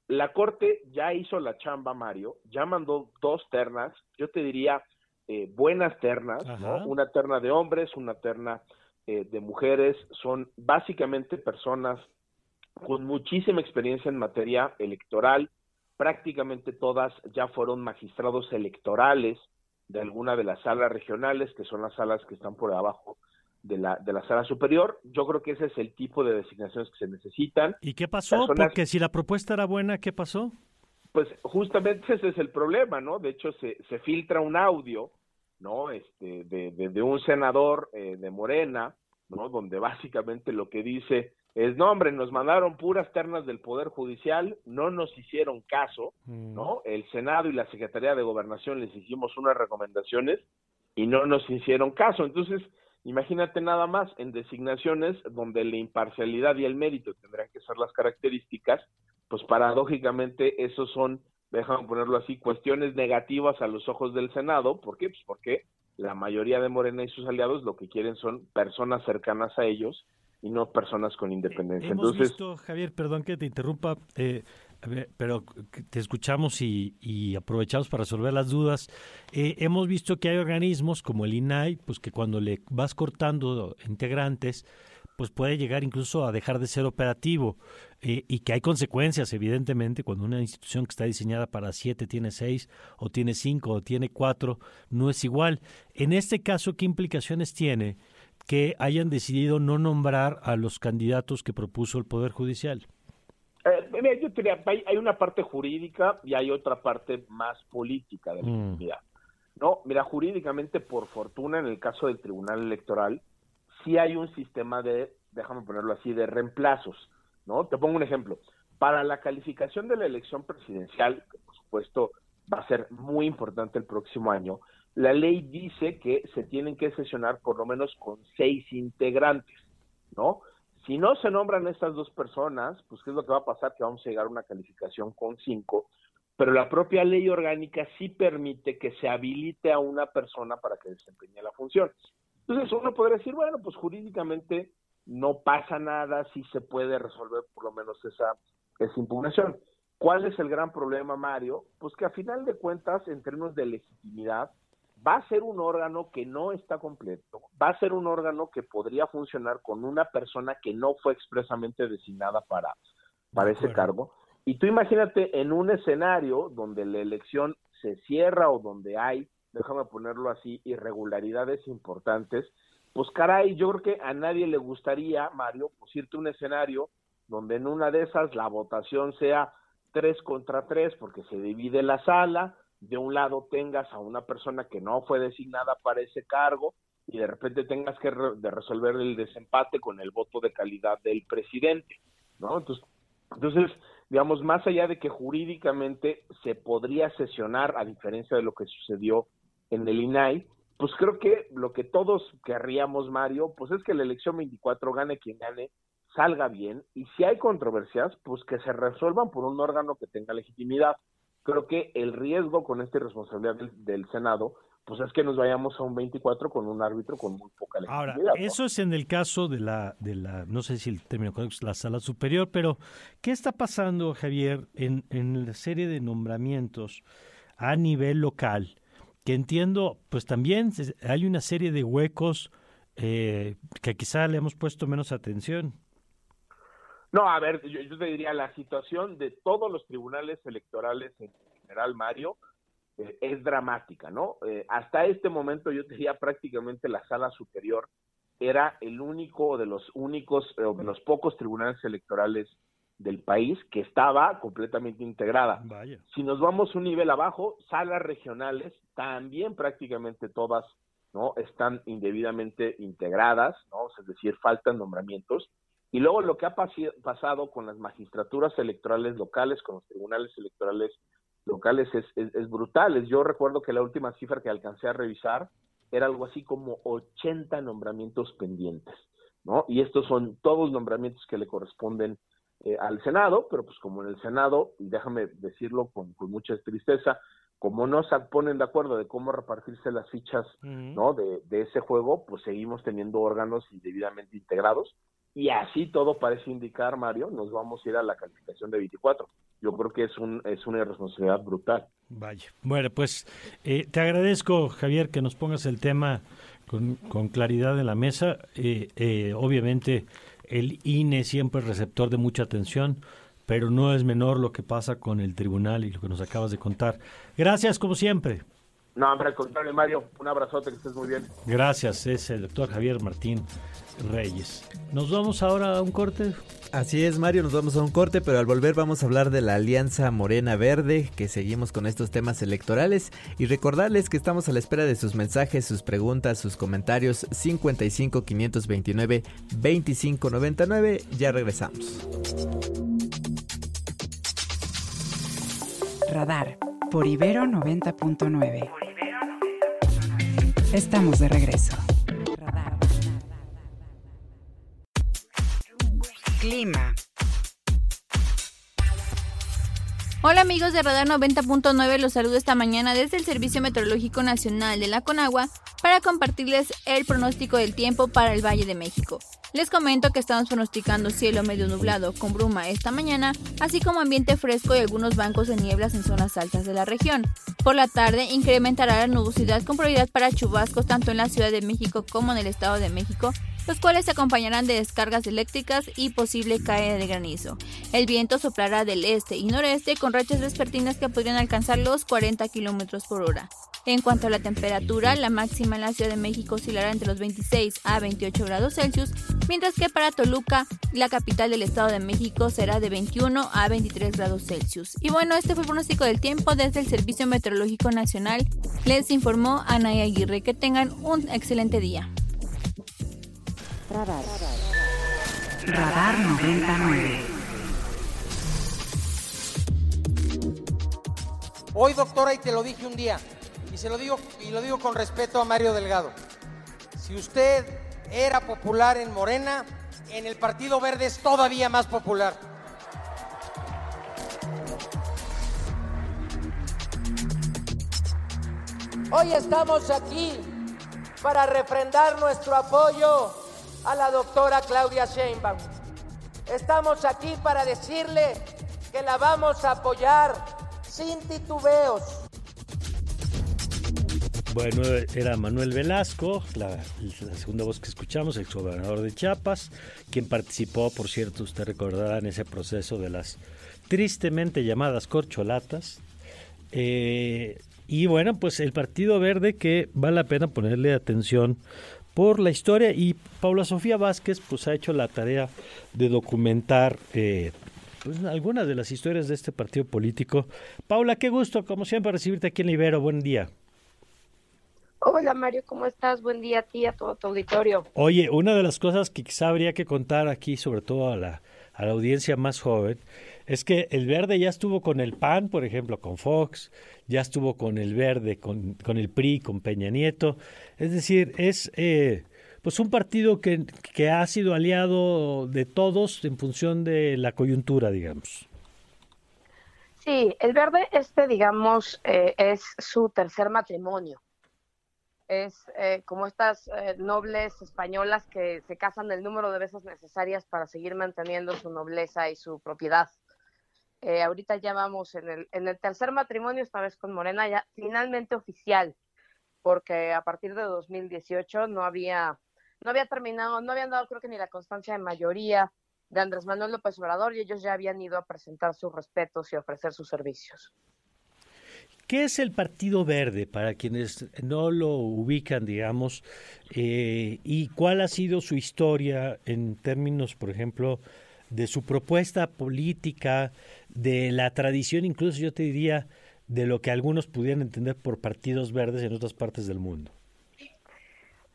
La Corte ya hizo la chamba, Mario, ya mandó dos ternas, yo te diría eh, buenas ternas, ¿no? Una terna de hombres, una terna eh, de mujeres, son básicamente personas con muchísima experiencia en materia electoral, prácticamente todas ya fueron magistrados electorales de alguna de las salas regionales, que son las salas que están por abajo de la, de la sala superior. Yo creo que ese es el tipo de designaciones que se necesitan.
¿Y qué pasó? Porque si la propuesta era buena, ¿qué pasó?
Pues justamente ese es el problema, ¿no? De hecho, se, se filtra un audio, ¿no? Este, de, de, un senador eh, de Morena, ¿no? Donde básicamente lo que dice es, no, hombre, nos mandaron puras ternas del Poder Judicial, no nos hicieron caso, mm. ¿no? El Senado y la Secretaría de Gobernación les hicimos unas recomendaciones y no nos hicieron caso. Entonces, Imagínate nada más en designaciones donde la imparcialidad y el mérito tendrán que ser las características, pues paradójicamente esos son, déjame ponerlo así, cuestiones negativas a los ojos del Senado. ¿Por qué? Pues porque la mayoría de Morena y sus aliados lo que quieren son personas cercanas a ellos y no personas con independencia.
hemos Entonces, visto, Javier, perdón que te interrumpa, eh, pero te escuchamos y, aprovechamos para resolver las dudas. Eh, hemos visto que hay organismos como el INAI, pues que cuando le vas cortando integrantes, pues puede llegar incluso a dejar de ser operativo eh, y que hay consecuencias, evidentemente, cuando una institución que está diseñada para siete tiene seis o tiene cinco o tiene cuatro, no es igual. En este caso, ¿qué implicaciones tiene que hayan decidido no nombrar a los candidatos que propuso el Poder Judicial?
Eh, yo diría, hay, una parte jurídica y hay otra parte más política de la mm. No, mira, jurídicamente, por fortuna, en el caso del Tribunal Electoral, sí hay un sistema de, déjame ponerlo así, de reemplazos, ¿no? Te pongo un ejemplo. Para la calificación de la elección presidencial, que por supuesto va a ser muy importante el próximo año, la ley dice que se tienen que sesionar por lo menos con seis integrantes, ¿no? Si no se nombran estas dos personas, pues ¿qué es lo que va a pasar? Que vamos a llegar a una calificación con cinco, pero la propia ley orgánica sí permite que se habilite a una persona para que desempeñe la función. Entonces uno podría decir, bueno, pues jurídicamente no pasa nada, sí se puede resolver por lo menos esa, esa impugnación. ¿Cuál es el gran problema, Mario? Pues que a final de cuentas, en términos de legitimidad, va a ser un órgano que no está completo, va a ser un órgano que podría funcionar con una persona que no fue expresamente designada para, para ese cargo. Y tú imagínate en un escenario donde la elección se cierra o donde hay, déjame ponerlo así, irregularidades importantes, pues caray, yo creo que a nadie le gustaría, Mario, pues irte a un escenario donde en una de esas la votación sea tres contra tres porque se divide la sala, de un lado tengas a una persona que no fue designada para ese cargo y de repente tengas que de resolver el desempate con el voto de calidad del presidente, ¿no? Entonces, entonces, digamos, más allá de que jurídicamente se podría sesionar, a diferencia de lo que sucedió en el INAI, pues creo que lo que todos querríamos, Mario, pues es que la elección 24 gane quien gane, salga bien, y si hay controversias, pues que se resuelvan por un órgano que tenga legitimidad. Creo que el riesgo con esta irresponsabilidad del, Senado, pues es que nos vayamos a un 24 con un árbitro con muy poca legitimidad.
Ahora, eso es en el caso de la, de la, no sé si el término correcto es la sala superior, pero ¿qué está pasando, Javier, en, en la serie de nombramientos a nivel local? Que entiendo, pues también hay una serie de huecos eh, que quizá le hemos puesto menos atención.
No, a ver, yo, te diría, la situación de todos los tribunales electorales en general, Mario, eh, es dramática, ¿no? Eh, hasta este momento yo te diría prácticamente la sala superior era el único de los únicos, eh, o de los pocos tribunales electorales del país que estaba completamente integrada.
Vaya.
Si nos vamos un nivel abajo, salas regionales, también prácticamente todas, ¿no? Están indebidamente integradas, ¿no? Es decir, faltan nombramientos y luego lo que ha pasado con las magistraturas electorales locales, con los tribunales electorales locales, es, es, brutal. Yo recuerdo que la última cifra que alcancé a revisar era algo así como 80 nombramientos pendientes, ¿no? Y estos son todos nombramientos que le corresponden eh, al Senado, pero pues como en el Senado, y déjame decirlo con, mucha tristeza, como no se ponen de acuerdo de cómo repartirse las fichas, ¿no? De, de ese juego, pues seguimos teniendo órganos indebidamente integrados y así todo parece indicar, Mario, nos vamos a ir a la calificación de 24. Yo creo que es, un, es una irresponsabilidad brutal.
Vaya. Bueno, pues eh, te agradezco, Javier, que nos pongas el tema con, claridad en la mesa. Eh, eh, obviamente, el INE siempre es receptor de mucha atención, pero no es menor lo que pasa con el tribunal y lo que nos acabas de contar. Gracias, como siempre.
No, hombre, al contrario, Mario, un abrazote, que estés muy bien.
Gracias, es el doctor Javier Martín Reyes. ¿Nos vamos ahora a un corte?
Así es, Mario, nos vamos a un corte, pero al volver vamos a hablar de la Alianza Morena Verde, que seguimos con estos temas electorales y recordarles que estamos a la espera de sus mensajes, sus preguntas, sus comentarios 55 529 2599. Ya regresamos.
Radar por Ibero 90.9. Estamos de regreso. Clima.
Hola amigos de Radar 90.9, los saludo esta mañana desde el Servicio Meteorológico Nacional de la Conagua para compartirles el pronóstico del tiempo para el Valle de México. Les comento que estamos pronosticando cielo medio nublado con bruma esta mañana, así como ambiente fresco y algunos bancos de nieblas en zonas altas de la región. Por la tarde incrementará la nubosidad con probabilidad para chubascos tanto en la Ciudad de México como en el Estado de México, los cuales se acompañarán de descargas eléctricas y posible caída de granizo. El viento soplará del este y noreste con rachas vespertinas que podrían alcanzar los 40 km por hora. En cuanto a la temperatura, la máxima en la Ciudad de México oscilará entre los 26 a 28 grados Celsius, mientras que para Toluca, la capital del Estado de México, será de 21 a 23 grados Celsius. Y bueno, este fue el pronóstico del tiempo desde el Servicio Meteorológico Nacional. Les informó Anaya Aguirre. Que tengan un excelente día.
Radar. Radar 99.
Hoy, doctora, y te lo dije un día, y se lo digo y lo digo con respeto a Mario Delgado. Si usted era popular en Morena, en el Partido Verde es todavía más popular. Hoy estamos aquí para refrendar nuestro apoyo a la doctora Claudia Sheinbaum. Estamos aquí para decirle que la vamos a apoyar sin titubeos
Bueno, era Manuel Velasco, la, segunda voz que escuchamos, ex gobernador de Chiapas, quien participó, por cierto, usted recordará, en ese proceso de las tristemente llamadas corcholatas. Eh, y bueno, pues el Partido Verde que vale la pena ponerle atención por la historia y Paula Sofía Vázquez pues ha hecho la tarea de documentar eh, pues, algunas de las historias de este partido político. Paula, qué gusto, como siempre, recibirte aquí en Libero. Buen día.
Hola Mario, ¿cómo estás? Buen día a ti y a todo tu auditorio.
Oye, una de las cosas que quizá habría que contar aquí, sobre todo a la, a la audiencia más joven, es que el verde ya estuvo con el PAN, por ejemplo, con Fox, ya estuvo con el verde, con, con el PRI, con Peña Nieto. Es decir, es eh, pues un partido que, que ha sido aliado de todos en función de la coyuntura, digamos.
Sí, el verde este, digamos, eh, es su tercer matrimonio. Es eh, como estas nobles españolas que se casan el número de veces necesarias para seguir manteniendo su nobleza y su propiedad. Eh, ahorita ya vamos en el, en el tercer matrimonio, esta vez con Morena, ya finalmente oficial, porque a partir de 2018 no había, no había terminado, no habían dado creo que ni la constancia de mayoría de Andrés Manuel López Obrador y ellos ya habían ido a presentar sus respetos y ofrecer sus servicios.
¿Qué es el Partido Verde para quienes no lo ubican, digamos, eh, y cuál ha sido su historia en términos, por ejemplo, de su propuesta política, de la tradición, incluso yo te diría, de lo que algunos pudieran entender por partidos verdes en otras partes del mundo?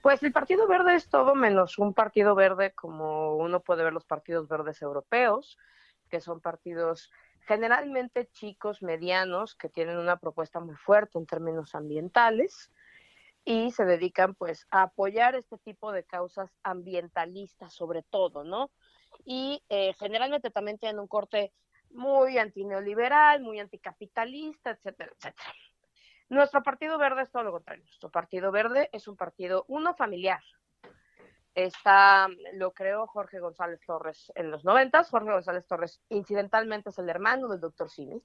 Pues el Partido Verde es todo menos un partido verde como uno puede ver los partidos verdes europeos, que son partidos generalmente chicos, medianos, que tienen una propuesta muy fuerte en términos ambientales y se dedican pues a apoyar este tipo de causas ambientalistas sobre todo, ¿no? y eh, generalmente también tienen un corte muy antineoliberal, muy anticapitalista, etcétera, etcétera. Nuestro Partido Verde es todo lo contrario. Nuestro Partido Verde es un partido, uno, familiar. Está, lo creó Jorge González Torres en los noventas. Jorge González Torres, incidentalmente, es el hermano del doctor Cini.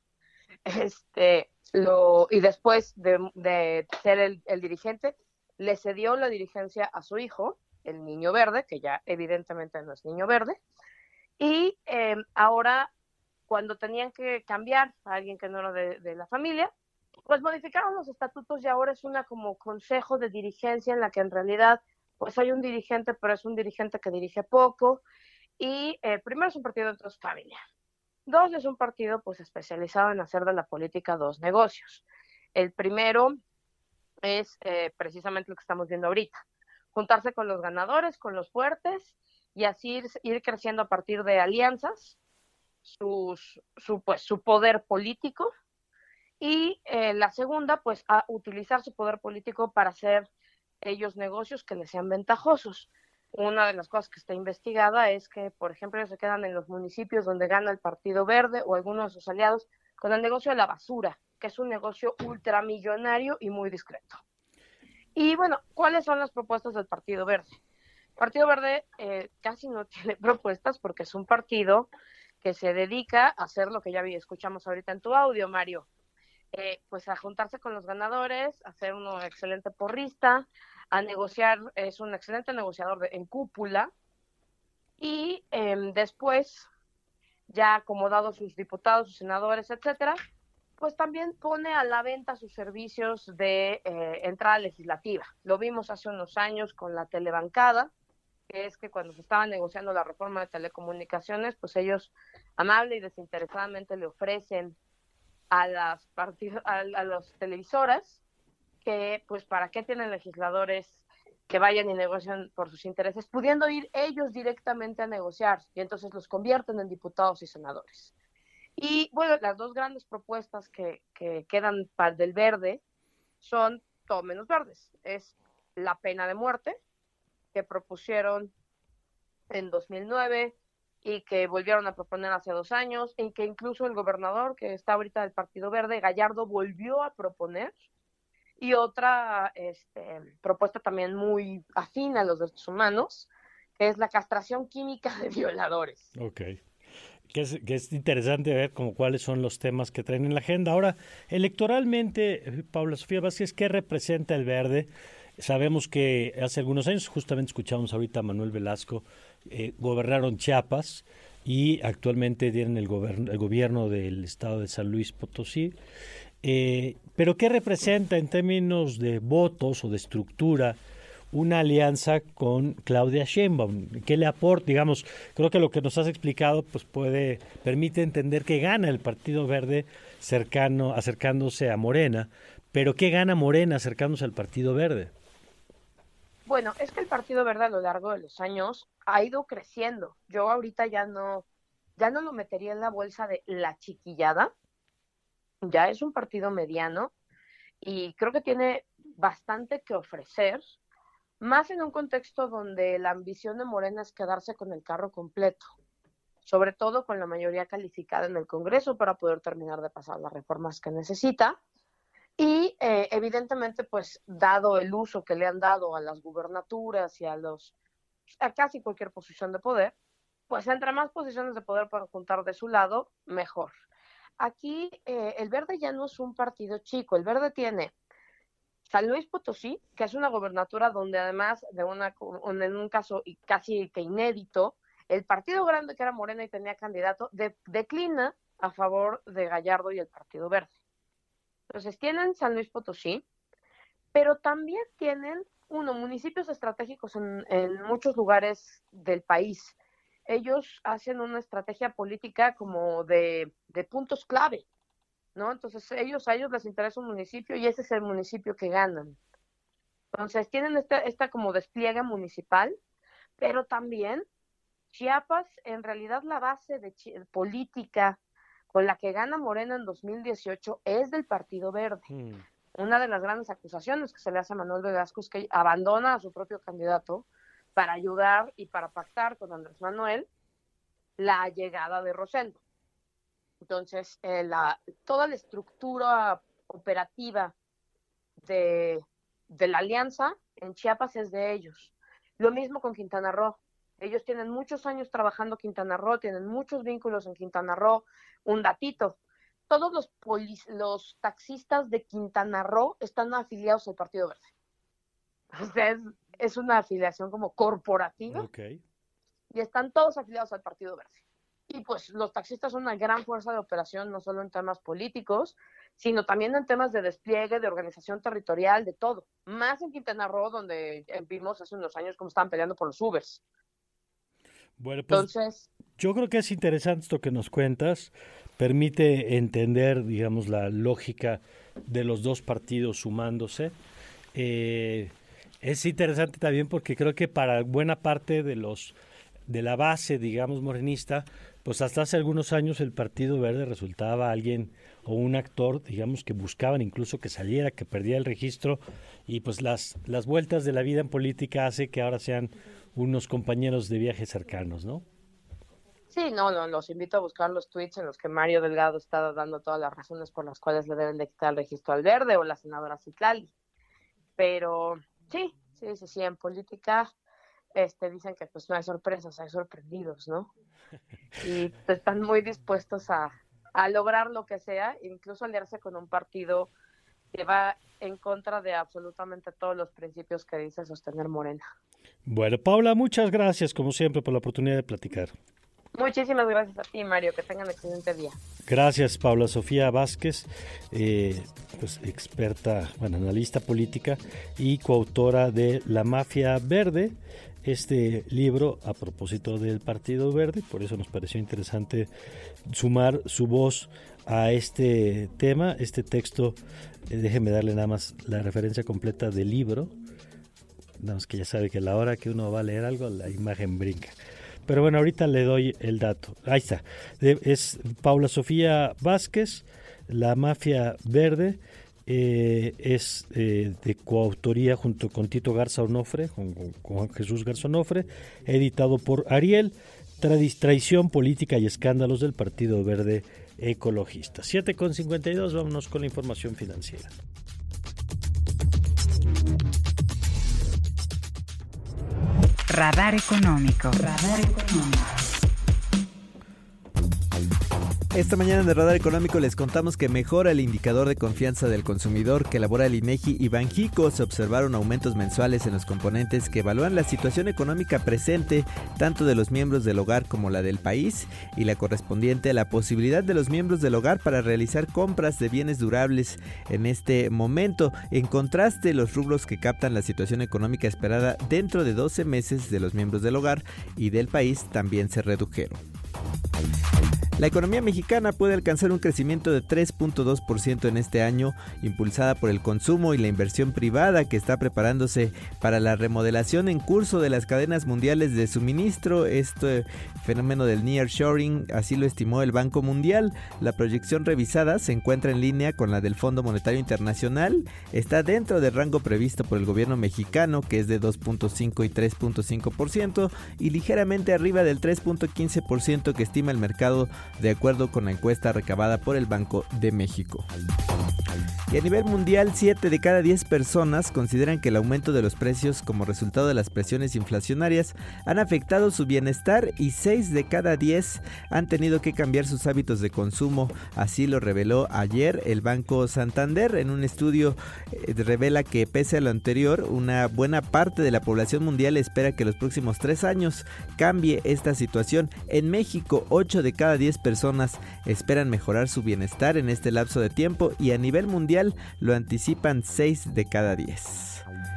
Este, lo, y después de, ser el, el dirigente, le cedió la dirigencia a su hijo, el niño verde, que ya evidentemente no es niño verde, y em, ahora, cuando tenían que cambiar a alguien que no era de, la familia, pues modificaron los estatutos y ahora es una como consejo de dirigencia en la que en realidad pues hay un dirigente, pero es un dirigente que dirige poco. Y eh, primero es un partido de dos familias. Dos es un partido pues especializado en hacer de la política dos negocios. El primero es eh, precisamente lo que estamos viendo ahorita, juntarse con los ganadores, con los fuertes y así ir, creciendo a partir de alianzas sus, su, pues, su poder político y eh, la segunda, pues a utilizar su poder político para hacer ellos negocios que les sean ventajosos. Una de las cosas que está investigada es que, por ejemplo, ellos se quedan en los municipios donde gana el Partido Verde o algunos de sus aliados con el negocio de la basura, que es un negocio ultramillonario y muy discreto. Y bueno, ¿cuáles son las propuestas del Partido Verde? Partido Verde eh, casi no tiene propuestas porque es un partido que se dedica a hacer lo que ya escuchamos ahorita en tu audio, Mario. Eh, pues a juntarse con los ganadores, a ser un excelente porrista, a negociar, es un excelente negociador en cúpula y em, después, ya acomodado sus diputados, sus senadores, etcétera, pues también pone a la venta sus servicios de eh, entrada legislativa. Lo vimos hace unos años con la telebancada, que es que cuando se estaba negociando la reforma de telecomunicaciones, pues ellos amable y desinteresadamente le ofrecen a las a, las televisoras que pues para qué tienen legisladores que vayan y negocian por sus intereses, pudiendo ir ellos directamente a negociar y entonces los convierten en diputados y senadores. Y bueno, las dos grandes propuestas que, que quedan del verde son todo menos verdes. Es la pena de muerte, que propusieron en 2009 y que volvieron a proponer hace dos años y que incluso el gobernador que está ahorita del Partido Verde, Gallardo, volvió a proponer y otra este, propuesta también muy afín a los derechos humanos, que es la castración química de violadores.
Ok. que es, interesante ver como cuáles son los temas que traen en la agenda. Ahora, electoralmente, Paula Sofía Vázquez, ¿qué representa el verde? Sabemos que hace algunos años, justamente escuchamos ahorita a Manuel Velasco, eh, gobernaron Chiapas y actualmente tienen el, el gobierno del estado de San Luis Potosí. Eh, pero ¿qué representa en términos de votos o de estructura una alianza con Claudia Sheinbaum? ¿Qué le aporta? Digamos, creo que lo que nos has explicado pues puede permite entender que gana el Partido Verde cercano acercándose a Morena, pero ¿qué gana Morena acercándose al Partido Verde?
Bueno, es que el Partido Verde a lo largo de los años ha ido creciendo. Yo ahorita ya no ya no lo metería en la bolsa de la chiquillada, ya es un partido mediano y creo que tiene bastante que ofrecer, más en un contexto donde la ambición de Morena es quedarse con el carro completo, sobre todo con la mayoría calificada en el Congreso para poder terminar de pasar las reformas que necesita. Y eh, evidentemente, pues dado el uso que le han dado a las gubernaturas y a los a casi cualquier posición de poder, pues entre más posiciones de poder puedan juntar de su lado, mejor. Aquí eh, el Verde ya no es un partido chico, el Verde tiene San Luis Potosí, que es una gobernatura donde además de una, en un caso casi que inédito, el partido grande que era Morena y tenía candidato declina a favor de Gallardo y el Partido Verde. Entonces tienen San Luis Potosí, pero también tienen, uno, municipios estratégicos en muchos lugares del país ellos hacen una estrategia política como de, puntos clave, ¿no? Entonces ellos, a ellos les interesa un municipio y ese es el municipio que ganan. Entonces tienen esta, esta como despliegue municipal, pero también Chiapas, en realidad la base de política con la que gana Morena en 2018 es del Partido Verde. Hmm. Una de las grandes acusaciones que se le hace a Manuel Velasco es que abandona a su propio candidato para ayudar y para pactar con Andrés Manuel la llegada de Rosendo. Entonces, eh, toda la estructura operativa de, la alianza en Chiapas es de ellos. Lo mismo con Quintana Roo. Ellos tienen muchos años trabajando Quintana Roo, tienen muchos vínculos en Quintana Roo. Un datito, todos los, los taxistas de Quintana Roo están afiliados al Partido Verde. Es una afiliación como corporativa. Y están todos afiliados al Partido Verde. Y pues los taxistas son una gran fuerza de operación, no solo en temas políticos, sino también en temas de despliegue, de organización territorial, de todo. Más en Quintana Roo, donde vimos hace unos años cómo estaban peleando por los Ubers.
Bueno, pues Entonces, yo creo que es interesante esto que nos cuentas. Permite entender, digamos, la lógica de los dos partidos sumándose. Eh, es interesante también porque creo que para buena parte de los de la base, digamos, morenista, pues hasta hace algunos años el Partido Verde resultaba alguien o un actor, digamos, que buscaban incluso que saliera, que perdiera el registro y pues las, las vueltas de la vida en política hace que ahora sean unos compañeros de viaje cercanos, ¿no?
Sí, no, no, los invito a buscar los tweets en los que Mario Delgado está dando todas las razones por las cuales le deben de quitar el registro al verde o la senadora Citlali. Pero Sí, sí, sí, sí, en política este, dicen que pues no hay sorpresas, hay sorprendidos, ¿no? Y están muy dispuestos a, a lograr lo que sea, incluso aliarse con un partido que va en contra de absolutamente todos los principios que dice sostener Morena.
Bueno, Paula, muchas gracias como siempre por la oportunidad de platicar.
Muchísimas gracias a ti, Mario. Que tengan excelente día.
Gracias, Paula Sofía Vázquez, eh, pues experta, bueno, analista política y coautora de La Mafia Verde. Este libro a propósito del Partido Verde, por eso nos pareció interesante sumar su voz a este tema, este texto. Eh, déjeme darle nada más la referencia completa del libro. Nada más que ya sabe que a la hora que uno va a leer algo, la imagen brinca. Pero bueno, ahorita le doy el dato. Ahí está. Es Paula Sofía Vázquez, La Mafia Verde. Eh, es eh, de coautoría junto con Tito Garza Onofre, con, con Jesús Garza Onofre, editado por Ariel, Traición, Política y Escándalos del Partido Verde Ecologista. 7.52, vámonos con la información financiera.
Radar Económico. Radar Económico.
Esta mañana en el Radar Económico les contamos que mejora el indicador de confianza del consumidor que elabora el INEGI y Banjico. Se observaron aumentos mensuales en los componentes que evalúan la situación económica presente tanto de los miembros del hogar como la del país y la correspondiente a la posibilidad de los miembros del hogar para realizar compras de bienes durables en este momento. En contraste, los rubros que captan la situación económica esperada dentro de 12 meses de los miembros del hogar y del país también se redujeron. La economía mexicana puede alcanzar un crecimiento de 3.2% en este año, impulsada por el consumo y la inversión privada que está preparándose para la remodelación en curso de las cadenas mundiales de suministro. Este fenómeno del nearshoring, así lo estimó el Banco Mundial. La proyección revisada se encuentra en línea con la del Fondo Monetario Internacional. Está dentro del rango previsto por el gobierno mexicano, que es de 2.5 y 3.5%, y ligeramente arriba del 3.15% que estima el mercado de acuerdo con la encuesta recabada por el Banco de México. Y a nivel mundial, 7 de cada 10 personas consideran que el aumento de los precios como resultado de las presiones inflacionarias han afectado su bienestar y 6 de cada 10 han tenido que cambiar sus hábitos de consumo. Así lo reveló ayer el Banco Santander en un estudio eh, revela que pese a lo anterior, una buena parte de la población mundial espera que los próximos 3 años cambie esta situación. En México, 8 de cada 10 personas esperan mejorar su bienestar en este lapso de tiempo y a nivel mundial lo anticipan 6 de cada 10.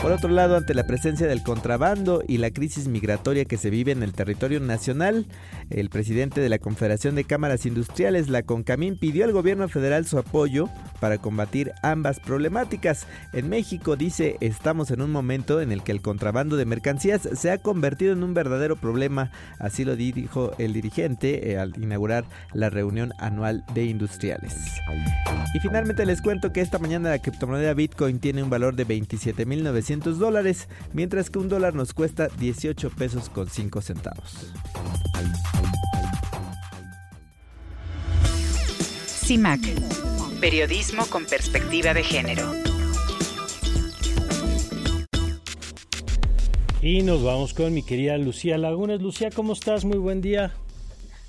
Por otro lado, ante la presencia del contrabando y la crisis migratoria que se vive en el territorio nacional, el presidente de la Confederación de Cámaras Industriales, la CONCAMIN, pidió al gobierno federal su apoyo para combatir ambas problemáticas. En México, dice, estamos en un momento en el que el contrabando de mercancías se ha convertido en un verdadero problema, así lo dijo el dirigente eh, al inaugurar la reunión anual de industriales. Y finalmente les cuento que esta mañana la criptomoneda Bitcoin tiene un valor de 27.900 dólares, mientras que un dólar nos cuesta 18 pesos con 5 centavos.
CIMAC, periodismo con perspectiva de género.
Y nos vamos con mi querida Lucía Lagunes. Lucía, ¿cómo estás? Muy buen día.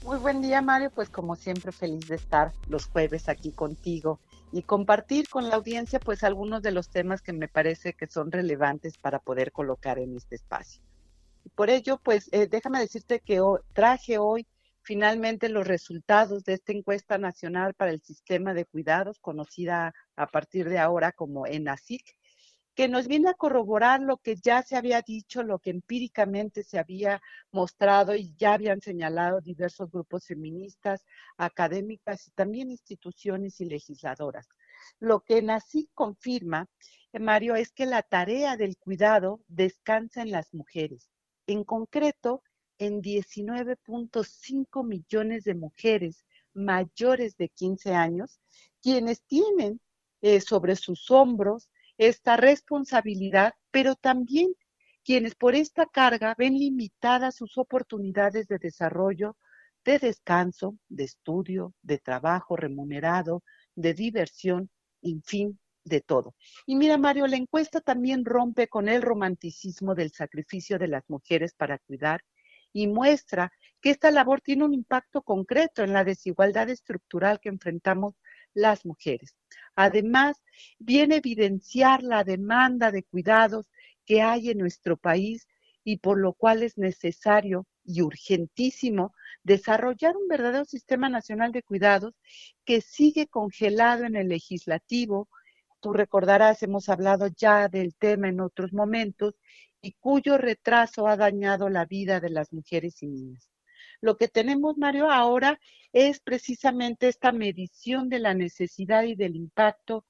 Muy buen día, Mario. Pues como siempre, feliz de estar los jueves aquí contigo y compartir con la audiencia pues algunos de los temas que me parece que son relevantes para poder colocar en este espacio. por ello, pues eh, déjame decirte que traje hoy finalmente los resultados de esta encuesta nacional para el sistema de cuidados, conocida a partir de ahora como ENASIC, que nos viene a corroborar lo que ya se había dicho, lo que empíricamente se había mostrado y ya habían señalado diversos grupos feministas, académicas y también instituciones y legisladoras. Lo que nací confirma, eh, Mario, es que la tarea del cuidado descansa en las mujeres, en concreto en 19.5 millones de mujeres mayores de 15 años, quienes tienen eh, sobre sus hombros esta responsabilidad, pero también quienes por esta carga ven limitadas sus oportunidades de desarrollo, de descanso, de estudio, de trabajo remunerado, de diversión, en fin, de todo. Y mira, Mario, la encuesta también rompe con el romanticismo del sacrificio de las mujeres para cuidar y muestra que esta labor tiene un impacto concreto en la desigualdad estructural que enfrentamos las mujeres. Además, viene a evidenciar la demanda de cuidados que hay en nuestro país y por lo cual es necesario y urgentísimo desarrollar un verdadero sistema nacional de cuidados que sigue congelado en el legislativo. Tú recordarás, hemos hablado ya del tema en otros momentos y cuyo retraso ha dañado la vida de las mujeres y niñas. Lo que tenemos, Mario, ahora es precisamente esta medición de la necesidad y del impacto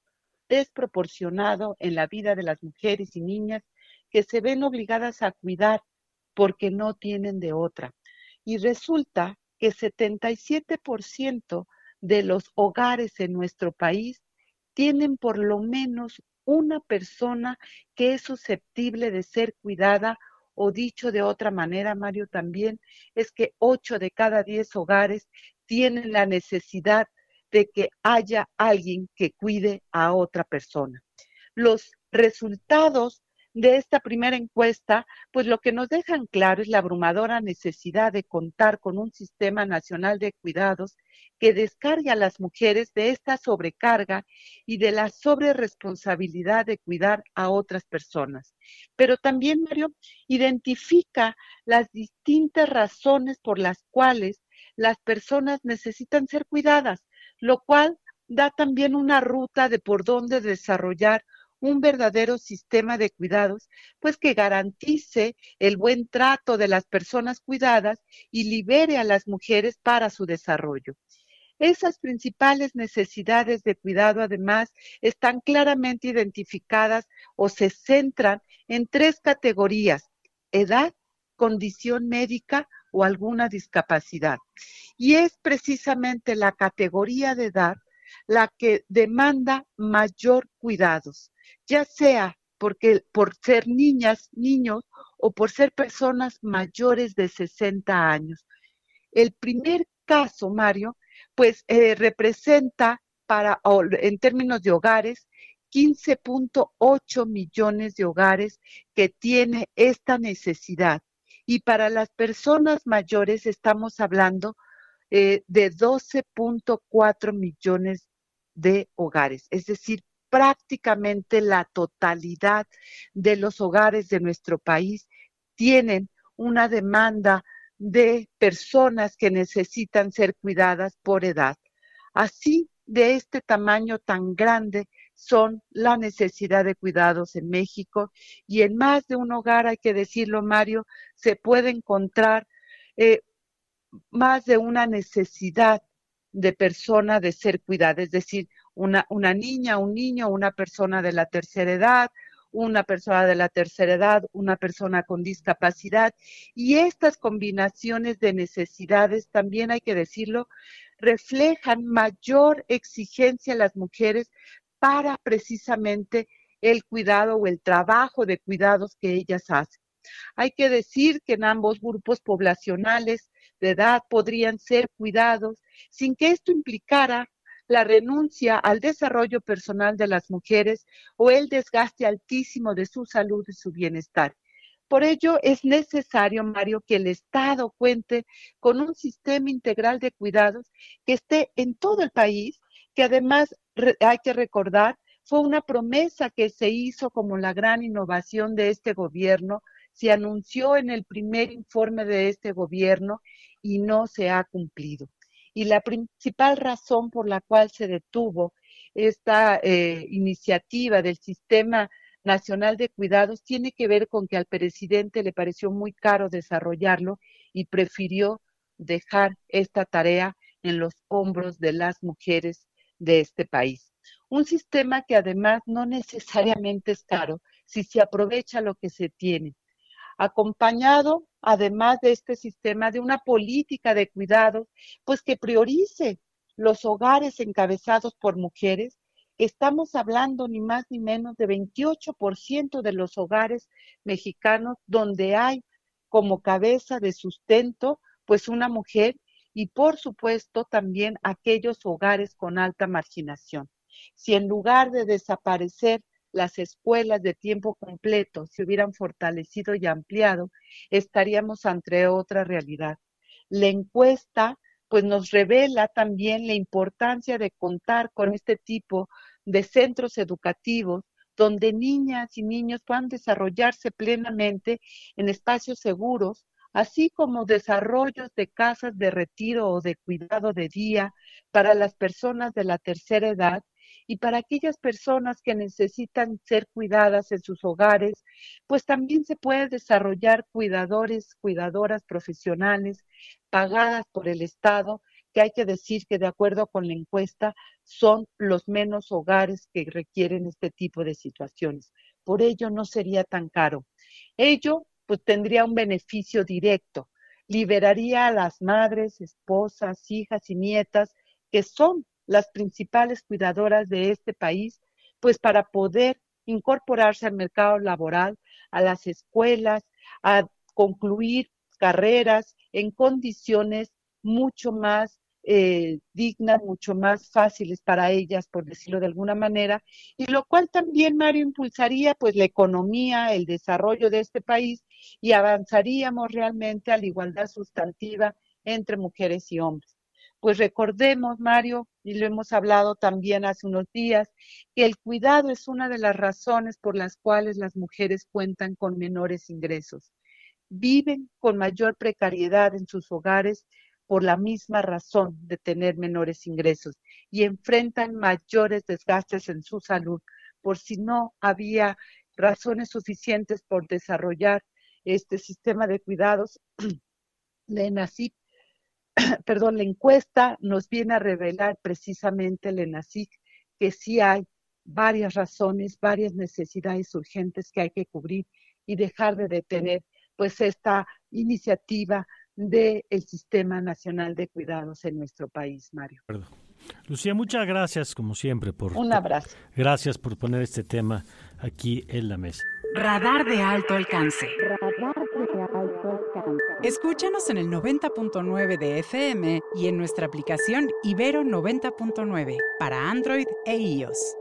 desproporcionado en la vida de las mujeres y niñas que se ven obligadas a cuidar porque no tienen de otra. Y resulta que 77% de los hogares en nuestro país tienen por lo menos una persona que es susceptible de ser cuidada o dicho de otra manera, Mario, también es que ocho de cada diez hogares tienen la necesidad de que haya alguien que cuide a otra persona. Los resultados de esta primera encuesta, pues lo que nos dejan claro es la abrumadora necesidad de contar con un sistema nacional de cuidados que descargue a las mujeres de esta sobrecarga y de la sobreresponsabilidad de cuidar a otras personas. Pero también, Mario, identifica las distintas razones por las cuales las personas necesitan ser cuidadas, lo cual da también una ruta de por dónde desarrollar un verdadero sistema de cuidados, pues que garantice el buen trato de las personas cuidadas y libere a las mujeres para su desarrollo. Esas principales necesidades de cuidado, además, están claramente identificadas o se centran en tres categorías, edad, condición médica o alguna discapacidad. Y es precisamente la categoría de edad la que demanda mayor cuidados, ya sea porque por ser niñas, niños o por ser personas mayores de 60 años. El primer caso, Mario, pues eh, representa para, en términos de hogares, 15.8 millones de hogares que tiene esta necesidad. Y para las personas mayores estamos hablando eh, de 12.4 millones de hogares, es decir, prácticamente la totalidad de los hogares de nuestro país tienen una demanda de personas que necesitan ser cuidadas por edad. Así, de este tamaño tan grande son la necesidad de cuidados en México y en más de un hogar, hay que decirlo, Mario, se puede encontrar eh, más de una necesidad de persona de ser cuidada, es decir, una, niña, un niño, una persona de la tercera edad, una persona de la tercera edad, una persona con discapacidad. Y estas combinaciones de necesidades, también hay que decirlo, reflejan mayor exigencia a las mujeres para precisamente el cuidado o el trabajo de cuidados que ellas hacen. Hay que decir que en ambos grupos poblacionales de edad podrían ser cuidados sin que esto implicara la renuncia al desarrollo personal de las mujeres o el desgaste altísimo de su salud y su bienestar. Por ello es necesario, Mario, que el Estado cuente con un sistema integral de cuidados que esté en todo el país, que además hay que recordar fue una promesa que se hizo como la gran innovación de este gobierno, se anunció en el primer informe de este gobierno y no se ha cumplido y la principal razón por la cual se detuvo esta eh, iniciativa del Sistema Nacional de Cuidados tiene que ver con que al presidente le pareció muy caro desarrollarlo y prefirió dejar esta tarea en los hombros de las mujeres de este país. Un sistema que además no necesariamente es caro si se aprovecha lo que se tiene, acompañado además de este sistema, de una política de cuidados, pues que priorice los hogares encabezados por mujeres. Estamos hablando ni más ni menos de 28% de los hogares mexicanos donde hay como cabeza de sustento pues una mujer y por supuesto también aquellos hogares con alta marginación. Si en lugar de desaparecer las escuelas de tiempo completo se hubieran fortalecido y ampliado, estaríamos ante otra realidad. La encuesta pues nos revela también la importancia de contar con este tipo de centros educativos donde niñas y niños puedan desarrollarse plenamente en espacios seguros, así como desarrollos de casas de retiro o de cuidado de día para las personas de la tercera edad y para aquellas personas que necesitan ser cuidadas en sus hogares, pues también se puede desarrollar cuidadores, cuidadoras profesionales pagadas por el Estado, que hay que decir que de acuerdo con la encuesta son los menos hogares que requieren este tipo de situaciones. Por ello no sería tan caro. Ello pues tendría un beneficio directo, liberaría a las madres, esposas, hijas y nietas que son las principales cuidadoras de este país, pues para poder incorporarse al mercado laboral, a las escuelas, a concluir carreras en condiciones mucho más eh, dignas, mucho más fáciles para ellas, por decirlo de alguna manera, y lo cual también, Mario, impulsaría pues la economía, el desarrollo de este país y avanzaríamos realmente a la igualdad sustantiva entre mujeres y hombres. Pues recordemos, Mario, y lo hemos hablado también hace unos días, que el cuidado es una de las razones por las cuales las mujeres cuentan con menores ingresos. Viven con mayor precariedad en sus hogares por la misma razón de tener menores ingresos y enfrentan mayores desgastes en su salud por si no había razones suficientes por desarrollar este sistema de cuidados. La ENACIP, perdón, la encuesta nos viene a revelar precisamente la ENACIP que sí hay varias razones, varias necesidades urgentes que hay que cubrir y dejar de detener pues esta iniciativa del Sistema Nacional de Cuidados en nuestro país, Mario.
Lucía, muchas gracias, como siempre, por...
Un abrazo.
Gracias por poner este tema aquí en la mesa.
Radar de alto alcance. Escúchanos en el 90.9 de FM y en nuestra aplicación Ibero 90.9 para Android e iOS.